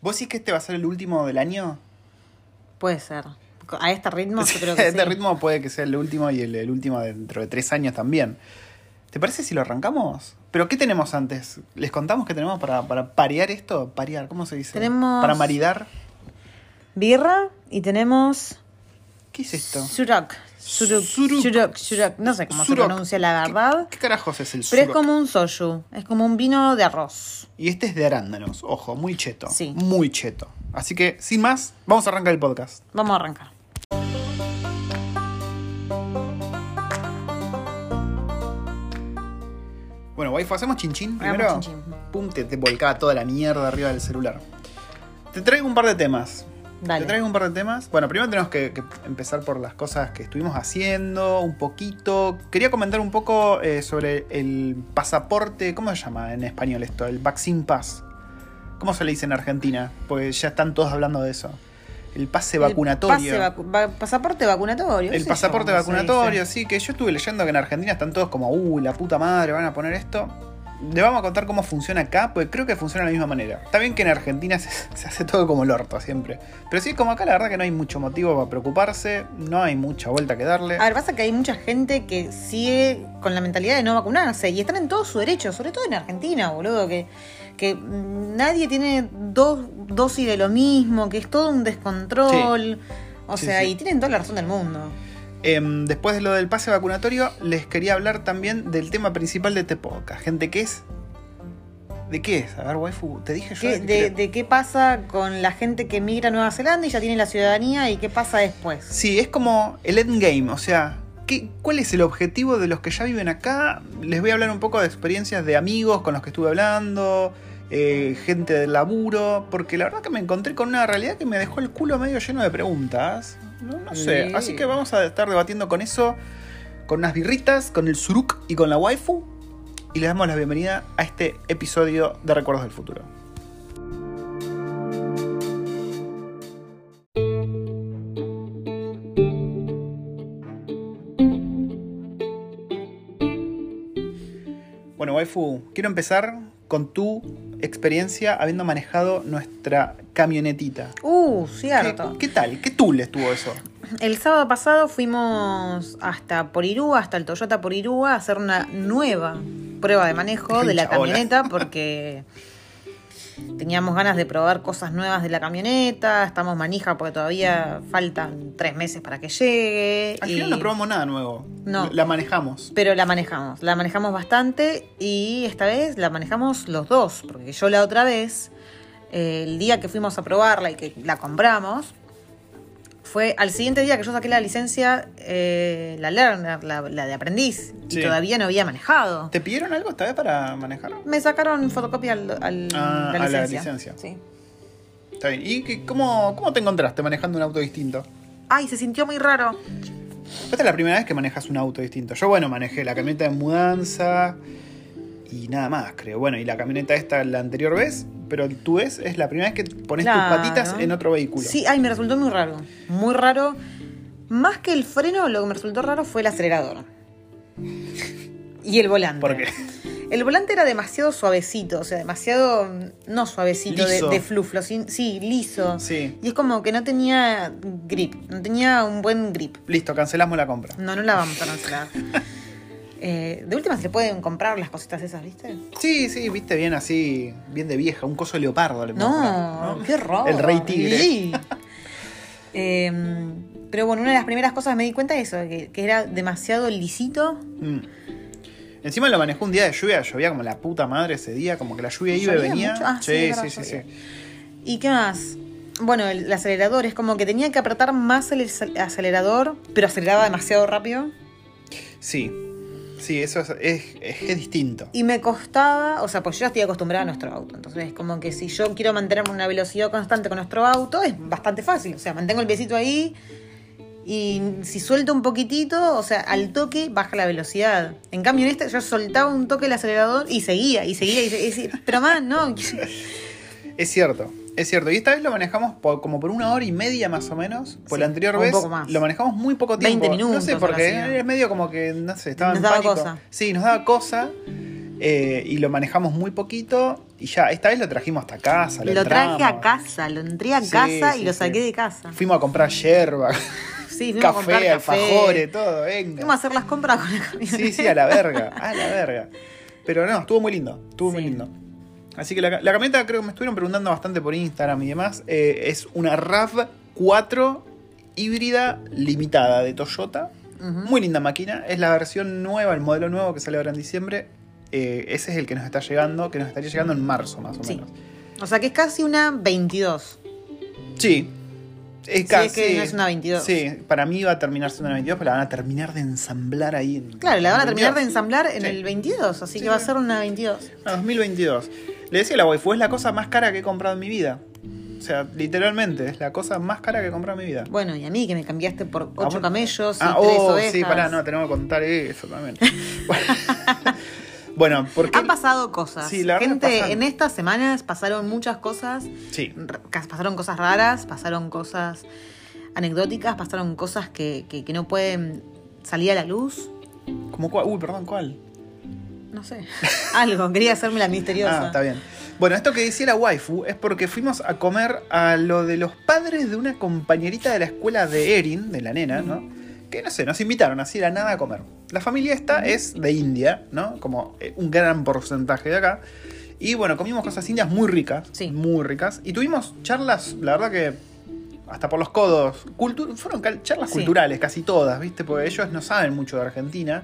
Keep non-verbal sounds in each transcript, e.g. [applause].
¿Vos decís que este va a ser el último del año? Puede ser. A este ritmo yo creo [laughs] que este sí. ritmo puede que sea el último y el, el último dentro de tres años también. ¿Te parece si lo arrancamos? ¿Pero qué tenemos antes? ¿Les contamos qué tenemos para, para parear esto? Parear, ¿cómo se dice? Tenemos- Para maridar. Birra y tenemos ¿Qué es esto? Surok. Suruk, Suruk. suruk, suruk. No sé cómo se pronuncia la verdad. ¿Qué, qué carajos es el Pero es como un soju. Es como un vino de arroz. Y este es de arándanos, ojo, muy cheto. Sí. Muy cheto. Así que, sin más, vamos a arrancar el podcast. Vamos a arrancar. Bueno, waifu, hacemos chinchín Hagamos primero. chin chin. Pum, te, te volcaba toda la mierda arriba del celular. Te traigo un par de temas. Dale. Te traigo un par de temas. Bueno, primero tenemos que, que empezar por las cosas que estuvimos haciendo, un poquito. Quería comentar un poco eh, sobre el pasaporte, ¿cómo se llama en español esto? El Vaccine Pass. ¿Cómo se le dice en Argentina? Pues ya están todos hablando de eso. El pase El vacunatorio. pase vacu- va- pasaporte vacunatorio. El pasaporte yo vacunatorio, sí, que yo estuve leyendo que en Argentina están todos como, uh, la puta madre, van a poner esto. Le vamos a contar cómo funciona acá, porque creo que funciona de la misma manera. Está bien que en Argentina se, [laughs] se hace todo como el orto siempre. Pero sí, como acá la verdad que no hay mucho motivo para preocuparse, no hay mucha vuelta que darle. A ver, pasa que hay mucha gente que sigue con la mentalidad de no vacunarse y están en todo su derecho, sobre todo en Argentina, boludo, que, que nadie tiene dos dosis de lo mismo, que es todo un descontrol. O Sí, sea, sí. y tienen toda la razón del mundo. Em, después de lo del pase vacunatorio, les quería hablar también del tema principal de este podcast. Gente, ¿qué es? ¿De qué es? A ver, waifu, te dije yo. ¿Qué- de qué de, creo. de qué pasa con la gente que migra a Nueva Zelanda y ya tiene la ciudadanía y qué pasa después? Sí, es como el endgame, o sea, ¿qué, ¿cuál es el objetivo de los que ya viven acá? Les voy a hablar un poco de experiencias de amigos con los que estuve hablando, eh, gente del laburo, porque la verdad que me encontré con una realidad que me dejó el culo medio lleno de preguntas. No, no sé, Sí. así que vamos a estar debatiendo con eso, con unas birritas, con el suruk y con la waifu, y les damos la bienvenida a este episodio de Recuerdos del Futuro. Bueno, waifu, quiero empezar con tu experiencia habiendo manejado nuestra camionetita. Uh, ¿Qué, cierto. qué tal? ¿Qué tool estuvo eso? El sábado pasado fuimos hasta Porirúa, hasta el Toyota Porirúa, a hacer una nueva prueba de manejo de la camioneta porque [laughs] teníamos ganas de probar cosas nuevas de la camioneta, estamos manija porque todavía faltan tres meses para que llegue. Al y- final no probamos nada nuevo. No. La manejamos. Pero la manejamos, la manejamos bastante y esta vez la manejamos los dos, porque yo la otra vez, eh, el día que fuimos a probarla y que la compramos, fue al siguiente día que yo saqué la licencia, eh, la Learner, la, la de aprendiz, Sí. y todavía no había manejado. ¿Te pidieron algo esta vez para manejar? Me sacaron fotocopia al, al- Ah, la a la licencia. licencia. Sí. Está bien. ¿Y qué- cómo, cómo te encontraste manejando un auto distinto? Ay, se sintió muy raro. Esta es la primera vez que manejas un auto distinto. Yo, bueno, manejé la camioneta de mudanza y nada más, creo. Bueno, y la camioneta esta la anterior vez, pero tú ves, es la primera vez que pones Claro. tus patitas en otro vehículo. Sí, ay, me resultó muy raro. Muy raro. Más que el freno, lo que me resultó raro fue el acelerador. Y el volante. ¿Por qué? El volante era demasiado suavecito, o sea, demasiado, no suavecito de, de fluflo, sí, sí, liso. Sí. Y es como que no tenía grip, no tenía un buen grip. Listo, cancelamos la compra. No, no la vamos a cancelar. [laughs] Eh, de última se le pueden comprar las cositas esas, ¿viste? Sí, sí, viste bien así, bien de vieja, un coso de leopardo le No, qué horror. El rey tigre. Sí. [laughs] Eh, pero bueno, una de las primeras cosas me di cuenta de eso, que, que era demasiado lisito. Mm. Encima lo manejó un día de lluvia, llovía como la puta madre ese día, como que la lluvia iba y ¿Llovía venía. Ah, sí, sí, sí. ¿Y qué más? Bueno, el, el acelerador es como que tenía que apretar más el ac- acelerador, pero aceleraba demasiado rápido. Sí, sí, eso es, es, es- distinto. Y me costaba, o sea, pues yo ya estoy acostumbrada a nuestro auto. Entonces es como que si yo quiero mantener una velocidad constante con nuestro auto, es bastante fácil. O sea, mantengo el piecito ahí y si suelto un poquitito, o sea, al toque baja la velocidad. En cambio, en este yo soltaba un toque el acelerador y seguía, y seguía, y seguía. y seguía. Pero más, no. Es cierto, es cierto. Y esta vez lo manejamos por- como por una hora y media más o menos. Por Sí, la anterior un vez poco más. lo manejamos muy poco 20 tiempo. no minutos, sé, algo porque es medio como que, no sé, estaba Nos en daba pánico. cosa. Sí, nos daba cosa. eh, y lo manejamos muy poquito. y ya, esta vez lo trajimos hasta casa. Lo traje a casa, lo entré a Sí, casa sí, y lo saqué de casa. Fuimos a comprar yerba, [laughs] Sí, fuimos a comprar café, café. alfajores, todo, venga. Fuimos a hacer las compras con la camioneta. Sí, sí, a la verga, a la verga. Pero no, estuvo muy lindo, estuvo muy lindo. Así que la, la camioneta creo que me estuvieron preguntando bastante por Instagram y demás. eh, es una RAV4 híbrida limitada de Toyota. Muy linda máquina. Es la versión nueva, el modelo nuevo que sale ahora en diciembre. Eh, ese es el que nos está llegando, que nos estaría llegando en marzo más o Sí. menos. O sea que es casi una 22. Sí. Es Sí, casi. es que no es una 22. Sí, para mí va a terminar siendo una 22, pero la van a terminar de ensamblar ahí en. Claro, la van a terminar de 22. ensamblar en Sí. el 22, así Sí, que va a ser una 22. Ah, 2022. Le decía a la waifu, es la cosa más cara que he comprado en mi vida. O sea, literalmente, es la cosa más cara que he comprado en mi vida. Bueno, y a mí que me cambiaste por Ah, 8 bueno. camellos y Ah, 3 oh, ovejas. sí, pará, no, tenemos que contar eso también. [laughs] bueno, porque. Han pasado cosas. Sí, la Gente, en estas semanas pasaron muchas cosas. Sí. Pasaron cosas raras, pasaron cosas anecdóticas, pasaron cosas que, que- que no pueden salir a la luz. ¿Cómo cuál? Uy, perdón, ¿cuál? No sé. [laughs] Algo, quería hacerme la misteriosa. Ah, está bien. Bueno, esto que decía la waifu es porque fuimos a comer a lo de los padres de una compañerita de la escuela de Erin, de la nena, ¿no? Que no sé, nos invitaron así la nada a comer. La familia esta es de India, ¿no? Como eh, un gran porcentaje de acá. Y bueno, comimos cosas indias muy ricas. Sí. Muy ricas. Y tuvimos charlas, la verdad que hasta por los codos. cultu- fueron charlas Sí. culturales, casi todas, ¿viste? Porque ellos no saben mucho de Argentina.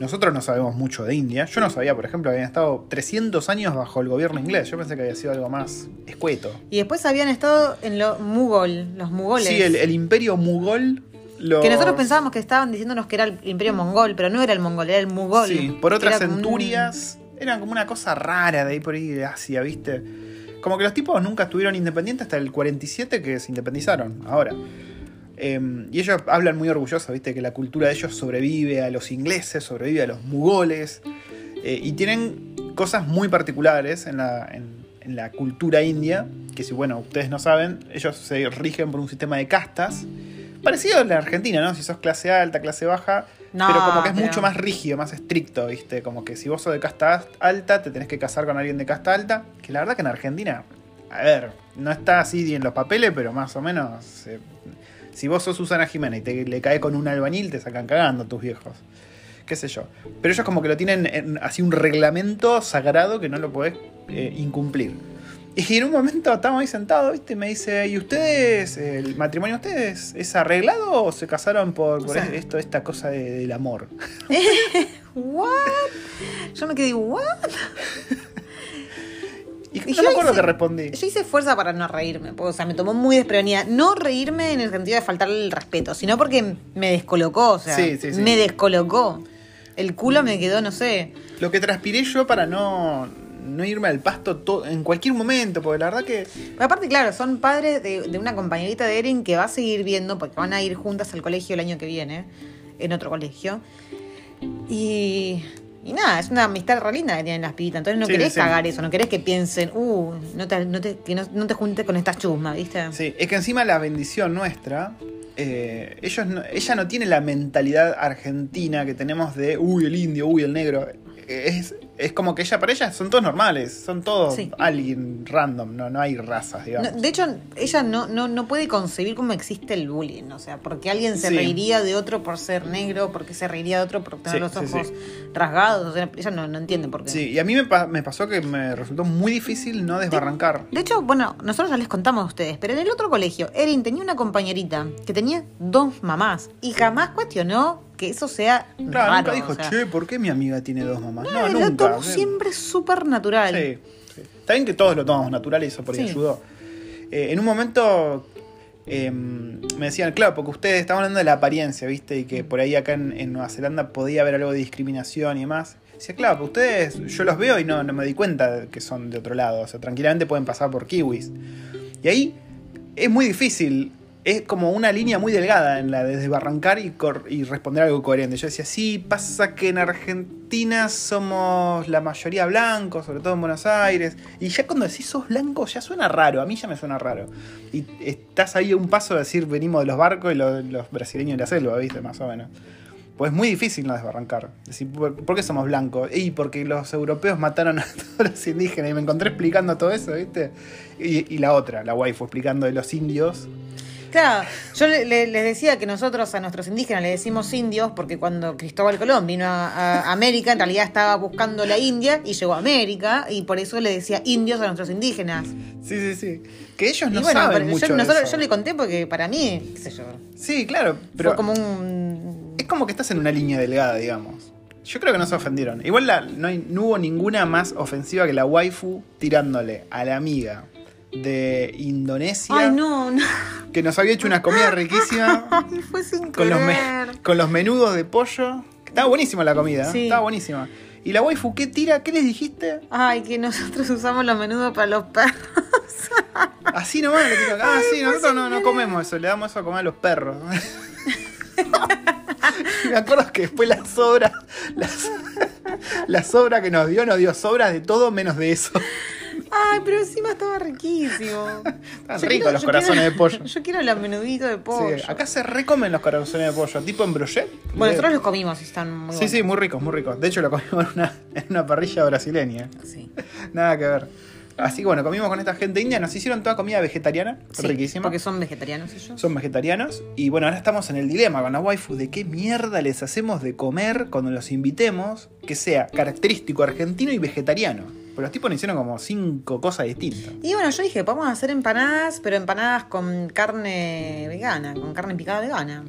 Nosotros no sabemos mucho de India. Yo no sabía, por ejemplo, que habían estado 300 años bajo el gobierno inglés. Yo pensé que había sido algo más escueto. Y después habían estado en los Mugol, los Mugoles. Sí, el, el imperio mugol. los- Que nosotros pensábamos que estaban diciéndonos que era el imperio mongol, pero no era el mongol, era el mugol. Sí, por otras era como un- centurias. Eran como una cosa rara de ahí por ahí de Asia, ¿viste? Como que los tipos nunca estuvieron independientes hasta el 47 que se independizaron, ahora. Eh, y ellos hablan muy orgullosos, ¿viste? Que la cultura de ellos sobrevive a los ingleses, sobrevive a los mugoles. Eh, y tienen cosas muy particulares en la, en- en la cultura india, que si, bueno, ustedes no saben, ellos se rigen por un sistema de castas, parecido al de Argentina, ¿no? Si sos clase alta, clase baja, No, pero como que es pero- mucho más rígido, más estricto, ¿viste? Como que si vos sos de casta alta, te tenés que casar con alguien de casta alta, que la verdad que en Argentina, a ver, no está así en los papeles, pero más o menos... eh, si vos sos Susana Jiménez y te le caes con un albañil, te sacan cagando tus viejos. Qué sé yo. Pero ellos como que lo tienen en así un reglamento sagrado que no lo podés eh, incumplir. Y en un momento estábamos ahí sentados, ¿viste? Me dice, ¿y ustedes, el matrimonio de ustedes, es arreglado o se casaron por, O por sea- esto, esta cosa de- del amor? [laughs] ¿What? Yo me quedé, ¿what? Y no yo me acuerdo hice- que respondí. Yo hice fuerza para no reírme, porque, o sea, me tomó muy desprevenida. No reírme en el sentido de faltarle el respeto, sino porque me descolocó, o sea, Sí, sí, sí. me descolocó. El culo me quedó, no sé. Lo que transpiré yo para no, no irme al pasto to- en cualquier momento, porque la verdad que... Pero aparte, claro, son padres de, de una compañerita de Erin que va a seguir viendo, porque van a ir juntas al colegio el año que viene, en otro colegio. Y, y nada, es una amistad re linda que tienen las pibitas. Entonces no Sí, querés sí. cagar eso, no querés que piensen, uh, no te, no te- que no, no te juntes con esta chusma, ¿viste? Sí, es que encima la bendición nuestra, eh, ellos no- ella no tiene la mentalidad argentina que tenemos de, uy, el indio, uy, el negro. Es, es como que ella, para ella son todos normales, son todos Sí. alguien random, no, no hay razas, digamos. No, de hecho, ella no, no, no puede concebir cómo existe el bullying. O sea, porque alguien se Sí. reiría de otro por ser negro, porque se reiría de otro por tener Sí, los ojos rasgados. O sea, ella no, no entiende por qué. Sí, y a mí me, pa- me pasó que me resultó muy difícil no desbarrancar. De hecho, bueno, nosotros ya les contamos a ustedes, pero en el otro colegio, Erin tenía una compañerita que tenía dos mamás y jamás cuestionó que eso sea Claro, raro. nunca dijo, o sea, che, ¿por qué mi amiga tiene dos mamás? no, No, lo nunca. tomó sí. siempre súper natural. Sí, sí. Está bien que todos lo tomamos natural y eso por ahí Sí. ayudó. Eh, en un momento eh, me decían, claro, porque ustedes estaban hablando de la apariencia, ¿viste? Y que por ahí acá en, en Nueva Zelanda podía haber algo de discriminación y demás. Decía, claro, porque ustedes, yo los veo y no, no me di cuenta que son de otro lado. O sea, tranquilamente pueden pasar por kiwis. Y ahí es muy difícil. Es como una línea muy delgada en la de desbarrancar y, y responder algo coherente. Yo decía, sí, pasa que en Argentina somos la mayoría blancos, sobre todo en Buenos Aires. Y ya cuando decís sos blanco ya suena raro, a mí ya me suena raro. Y estás ahí un paso de decir venimos de los barcos y los, brasileños de la selva, ¿viste? Más o menos. Pues es muy difícil no desbarrancar. Decir, ¿por, por qué somos blancos? Y porque los europeos mataron a [laughs] todos los indígenas. Y me encontré explicando todo eso, ¿viste? Y, y la otra, la waifu, explicando de los indios. Claro, yo le- le- les decía que nosotros a nuestros indígenas le decimos indios porque cuando Cristóbal Colón vino a, a América, en realidad estaba buscando la India y llegó a América y por eso le decía indios a nuestros indígenas. Sí, sí, sí. Que ellos no y bueno, saben pero mucho yo, de nosotros- eso. yo le conté porque para mí, qué sé yo, Sí, claro, pero fue como un... es como que estás en una línea delgada, digamos. Yo creo que no se ofendieron. Igual la- no, hay- no hubo ninguna más ofensiva que la waifu tirándole a la amiga de Indonesia Ay, no, no. que nos había hecho una comida riquísima Ay, fue sin con los, con los menudos de pollo. Estaba buenísima la comida, ¿eh? Sí. estaba buenísima. Y la waifu, ¿qué tira? ¿Qué les dijiste? Ay, que nosotros usamos los menudos para los perros. [laughs] Así nomás le. Ah, sí, nosotros no, no comemos eso, le damos eso a comer a los perros. [laughs] Me acuerdo que después la sobra, las- [laughs] la sobra que nos dio, nos dio sobras de todo menos de eso. Ay, pero encima estaba riquísimo. [laughs] Están ricos los corazones quiero- de pollo. [laughs] Yo quiero los menuditos de pollo. Sí, acá se recomen los corazones de pollo, tipo en brochet. Bueno, nosotros los comimos y están muy Sí, buenos. sí, muy ricos, muy ricos. De hecho, lo comimos en una, en una parrilla brasileña. Sí. [laughs] Nada que ver. Así que bueno, comimos con esta gente india, nos hicieron toda comida vegetariana, Sí, riquísima. Porque son vegetarianos ellos. Son vegetarianos. Y bueno, ahora estamos en el dilema con la waifu de qué mierda les hacemos de comer cuando los invitemos que sea característico argentino y vegetariano. Pero los tipos nos hicieron como cinco cosas distintas. Y bueno, yo dije, podemos hacer empanadas, pero empanadas con carne vegana, con carne picada vegana.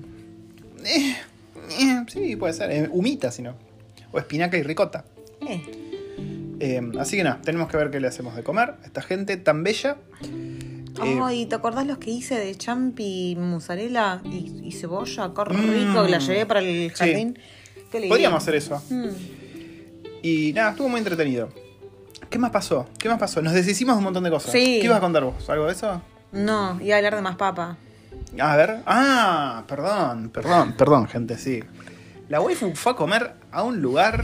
Eh, eh, sí, puede ser. Eh, humita, si no. O espinaca y ricota. Eh, Eh, así que nada, tenemos que ver qué le hacemos de comer. Esta gente tan bella. Ay, ¿te acordás los que hice de champi, mozzarella y, y cebolla? Qué Mm. rico, que la llevé para el Sí. jardín. Qué lindo. podríamos hacer eso. Mm. Y nada, estuvo muy entretenido. ¿Qué más pasó? ¿Qué más pasó? Nos deshicimos de un montón de cosas. Sí. ¿Qué ibas a contar vos? ¿Algo de eso? No, iba a hablar de más papa. A ver. Ah, perdón, perdón, perdón, gente, sí. La waifu fue a comer a un lugar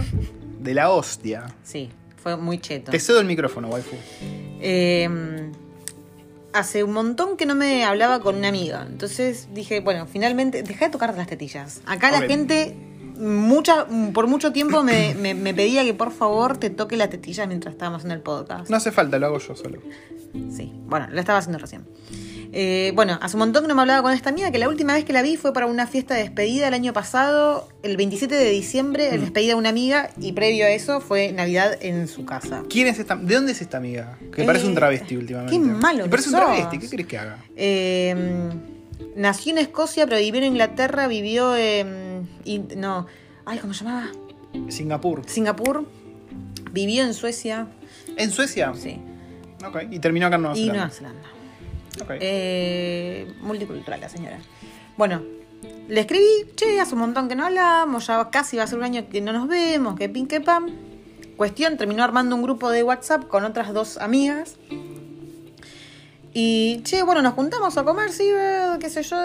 de la hostia. Sí, fue muy cheto. Te cedo el micrófono, waifu. Eh, hace un montón que no me hablaba con una amiga. Entonces dije, bueno, finalmente, deja de tocar las tetillas. Acá la gente mucha, por mucho tiempo me, me- me pedía que por favor te toque la tetilla mientras estábamos en el podcast. No hace falta, lo hago yo solo. Sí, bueno, lo estaba haciendo recién. Eh, bueno, hace un montón que no me hablaba con esta amiga, que la última vez que la vi fue para una fiesta de despedida el año pasado, el 27 de diciembre, el Mm. despedida de una amiga, y previo a eso fue Navidad en su casa. ¿Quién es esta? ¿De dónde es esta amiga? Que Eh, parece un travesti últimamente. qué malo que parece un travesti, ¿qué querés que haga? Eh, nació en Escocia, pero vivió en Inglaterra, vivió en... in- no, ay, ¿cómo se llamaba? Singapur. Singapur, vivió en Suecia, ¿En Suecia? sí, Ok. Y terminó acá en Nueva y Zelanda. Nueva Zelanda. Ok. Eh, multicultural la señora. Bueno, le escribí, che, hace un montón que no hablamos, ya casi va a ser un año que no nos vemos, que pin que pam. Cuestión, terminó armando un grupo de WhatsApp con otras dos amigas. Y, che, bueno, nos juntamos a comer, sí, qué sé yo.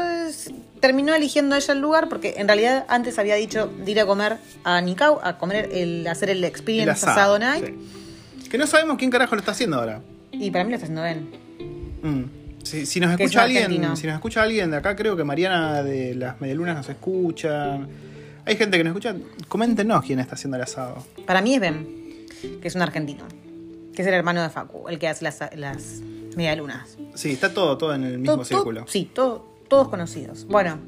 Terminó eligiendo ella el lugar porque en realidad antes había dicho de ir a comer a Nicau, a comer el, hacer el El Experience Asado Night. sí. Que no sabemos quién carajo lo está haciendo ahora. Y para mí lo está haciendo Ben. Mm. Si, si nos escucha alguien, argentino. si nos escucha alguien de acá, creo que Mariana de las Medialunas nos escucha. Hay gente que nos escucha. Coméntenos quién está haciendo el asado. Para mí es Ben, que es un argentino, que es el hermano de Facu, el que hace las, las medialunas. Sí, está todo, todo en el mismo Todo- círculo. todo- sí, todo- todos conocidos. Bueno,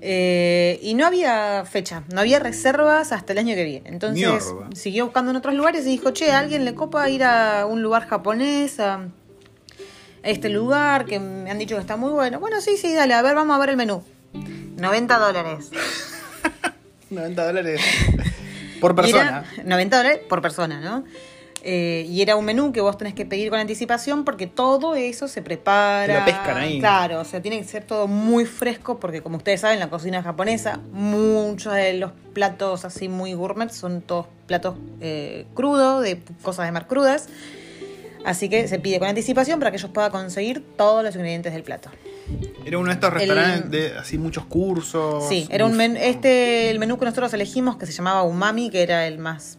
eh, y no había fecha, no había reservas hasta el año que viene. Entonces Mierda. siguió buscando en otros lugares y dijo, che, ¿a alguien le copa ir a un lugar japonés? A, este lugar que me han dicho que está muy bueno. Bueno, sí, sí, dale, a ver, vamos a ver el menú. 90 dólares. [laughs] 90 dólares [laughs] por persona. era 90 dólares por persona, ¿no? Eh, y era un menú que vos tenés que pedir con anticipación porque todo eso se prepara. Lo pescan ahí. Claro, o sea, tiene que ser todo muy fresco porque como ustedes saben, la cocina japonesa, muchos de los platos así muy gourmet son todos platos eh, crudos, de cosas de mar crudas. Así que se pide con anticipación para que ellos puedan conseguir todos los ingredientes del plato. Era uno de estos El- restaurantes de así muchos cursos. Sí, era un Uf. menú, este, el menú que nosotros elegimos que se llamaba Umami, que era el más...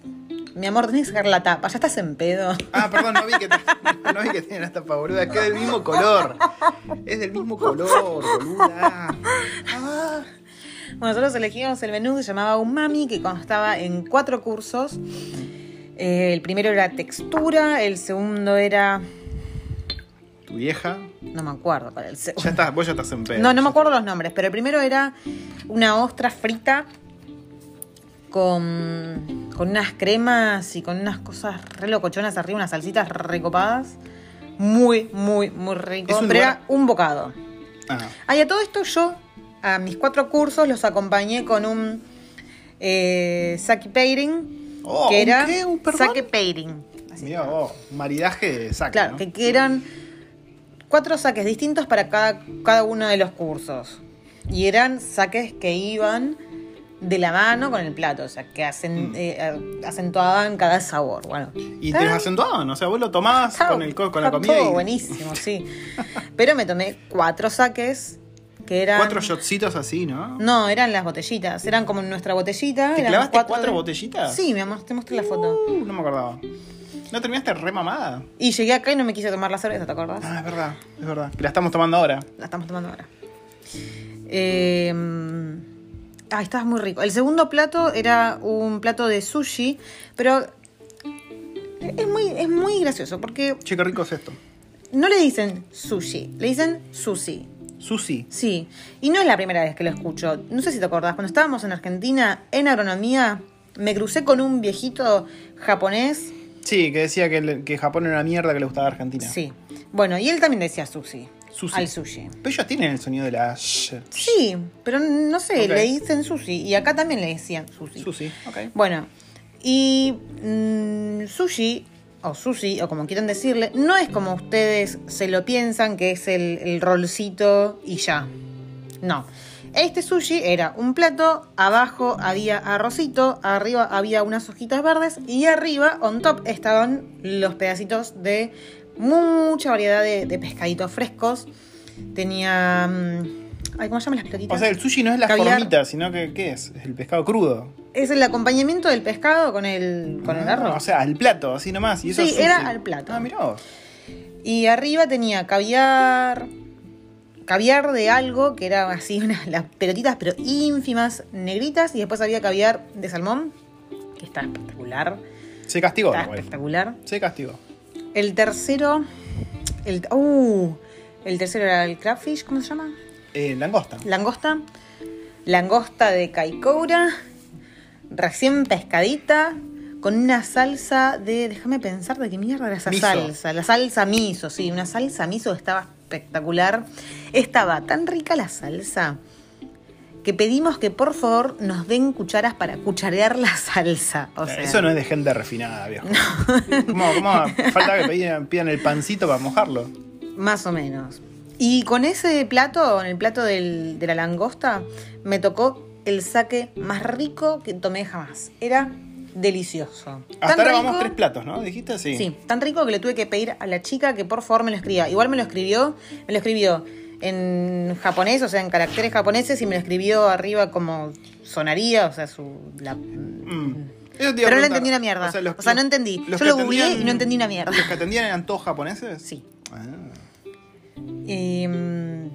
Mi amor, tenés que sacar la tapa, ya estás en pedo. Ah, perdón, no vi que, no vi que tienen esta boluda. Es que es del mismo color. Es del mismo color, boluda. Ah. Bueno, nosotros elegimos el menú que se llamaba Umami, que constaba en cuatro cursos. Eh, el primero era textura, el segundo era. Tu vieja. No me acuerdo para el segundo. Ya estás, vos ya estás en pedo. No, no me acuerdo los nombres, pero el primero era una ostra frita con, con unas cremas y con unas cosas re locochonas arriba, unas salsitas recopadas. Muy, muy, muy rico. Es un pero lugar- era un bocado. Ah, Ah, y a todo esto yo, a mis cuatro cursos, los acompañé con un eh, sake pairing. Oh, que ¿un era qué? ¿Un sake pairing. Mirá vos, maridaje de saque. Claro, ¿no? que, que eran cuatro saques distintos para cada, cada uno de los cursos. Y eran saques que iban de la mano con el plato, o sea, que acen- Mm. eh, acentuaban cada sabor. Bueno, Y te los acentuaban, o sea, vos lo tomabas con, el, co- con la comida todo y buenísimo, sí. [laughs] Pero me tomé cuatro saques que eran... cuatro shotcitos así, ¿no? No, eran las botellitas, eran como nuestra botellita. ¿Te clavaste cuatro, de- botellitas? Sí, mi amor, te mostré la foto. Uh, no me acordaba. ¿No terminaste re mamada? Y llegué acá y no me quise tomar la cerveza, ¿te acordás? Ah, es verdad, es verdad. Que la estamos tomando ahora. La estamos tomando ahora. Eh, ah, estaba muy rico. El segundo plato era un plato de sushi, pero es muy, es muy gracioso porque Che, qué rico es esto. no le dicen sushi, le dicen sushi. Sushi. Sí, y no es la primera vez que lo escucho. No sé si te acordás, cuando estábamos en Argentina, en agronomía, me crucé con un viejito japonés. Sí, que decía que, que Japón era una mierda que le gustaba Argentina. Sí. Bueno, y él también decía sushi. Sushi. Al sushi. Pero ellos tienen el sonido de la sh. Sí, pero no sé, Ok. le dicen sushi. Y acá también le decían sushi. Sushi, ok. Bueno, y mm, sushi, o sushi, o como quieran decirle, no es como ustedes se lo piensan, que es el, el rolcito y ya. No. Este sushi era un plato, abajo había arrocito, arriba había unas hojitas verdes y arriba, on top, estaban los pedacitos de mucha variedad de, de pescaditos frescos. Tenía... mm, Ay, ¿Cómo se llaman las pelotitas? O sea, el sushi no es la Caviar. formita, sino que ¿qué es? Es el pescado crudo. Es el acompañamiento del pescado con el, con el Ah, arroz. O sea, al plato, así nomás. Y eso Sí, es era al plato. Ah, mirá vos. Y arriba tenía caviar. Caviar de algo, que era así [laughs] unas las pelotitas, pero ínfimas, negritas. Y después había caviar de salmón, que está espectacular. Se castigó, Está igual. espectacular. Se castigó. El tercero. El, uh, el tercero era el crabfish, ¿cómo se llama? Eh, langosta. Langosta. Langosta de Kaikoura. Recién pescadita. Con una salsa de. Déjame pensar de qué mierda era esa Miso. salsa. La salsa miso, sí. Una salsa miso estaba espectacular. Estaba tan rica la salsa que pedimos que por favor nos den cucharas para cucharear la salsa. O sea, Eso no es de gente refinada, viejo. [laughs] ¿Cómo, cómo falta que pidan, pidan el pancito para mojarlo? Más o menos. Y con ese plato, en el plato del- de la langosta, me tocó el saque más rico que tomé jamás. Era delicioso. Hasta Tan ahora rico- vamos tres platos, ¿no? ¿Dijiste? Sí. Sí, tan rico que le tuve que pedir a la chica que por favor me lo escriba. Igual me lo escribió, me lo escribió en japonés, o sea, en caracteres japoneses, y me lo escribió arriba como sonaría, o sea, su... la- Mm. A Pero no entendí una mierda. O sea, no entendí. los Yo que lo googleé y no entendí una mierda. ¿Los que atendían eran todos japoneses? Sí. Ah. Y, mm,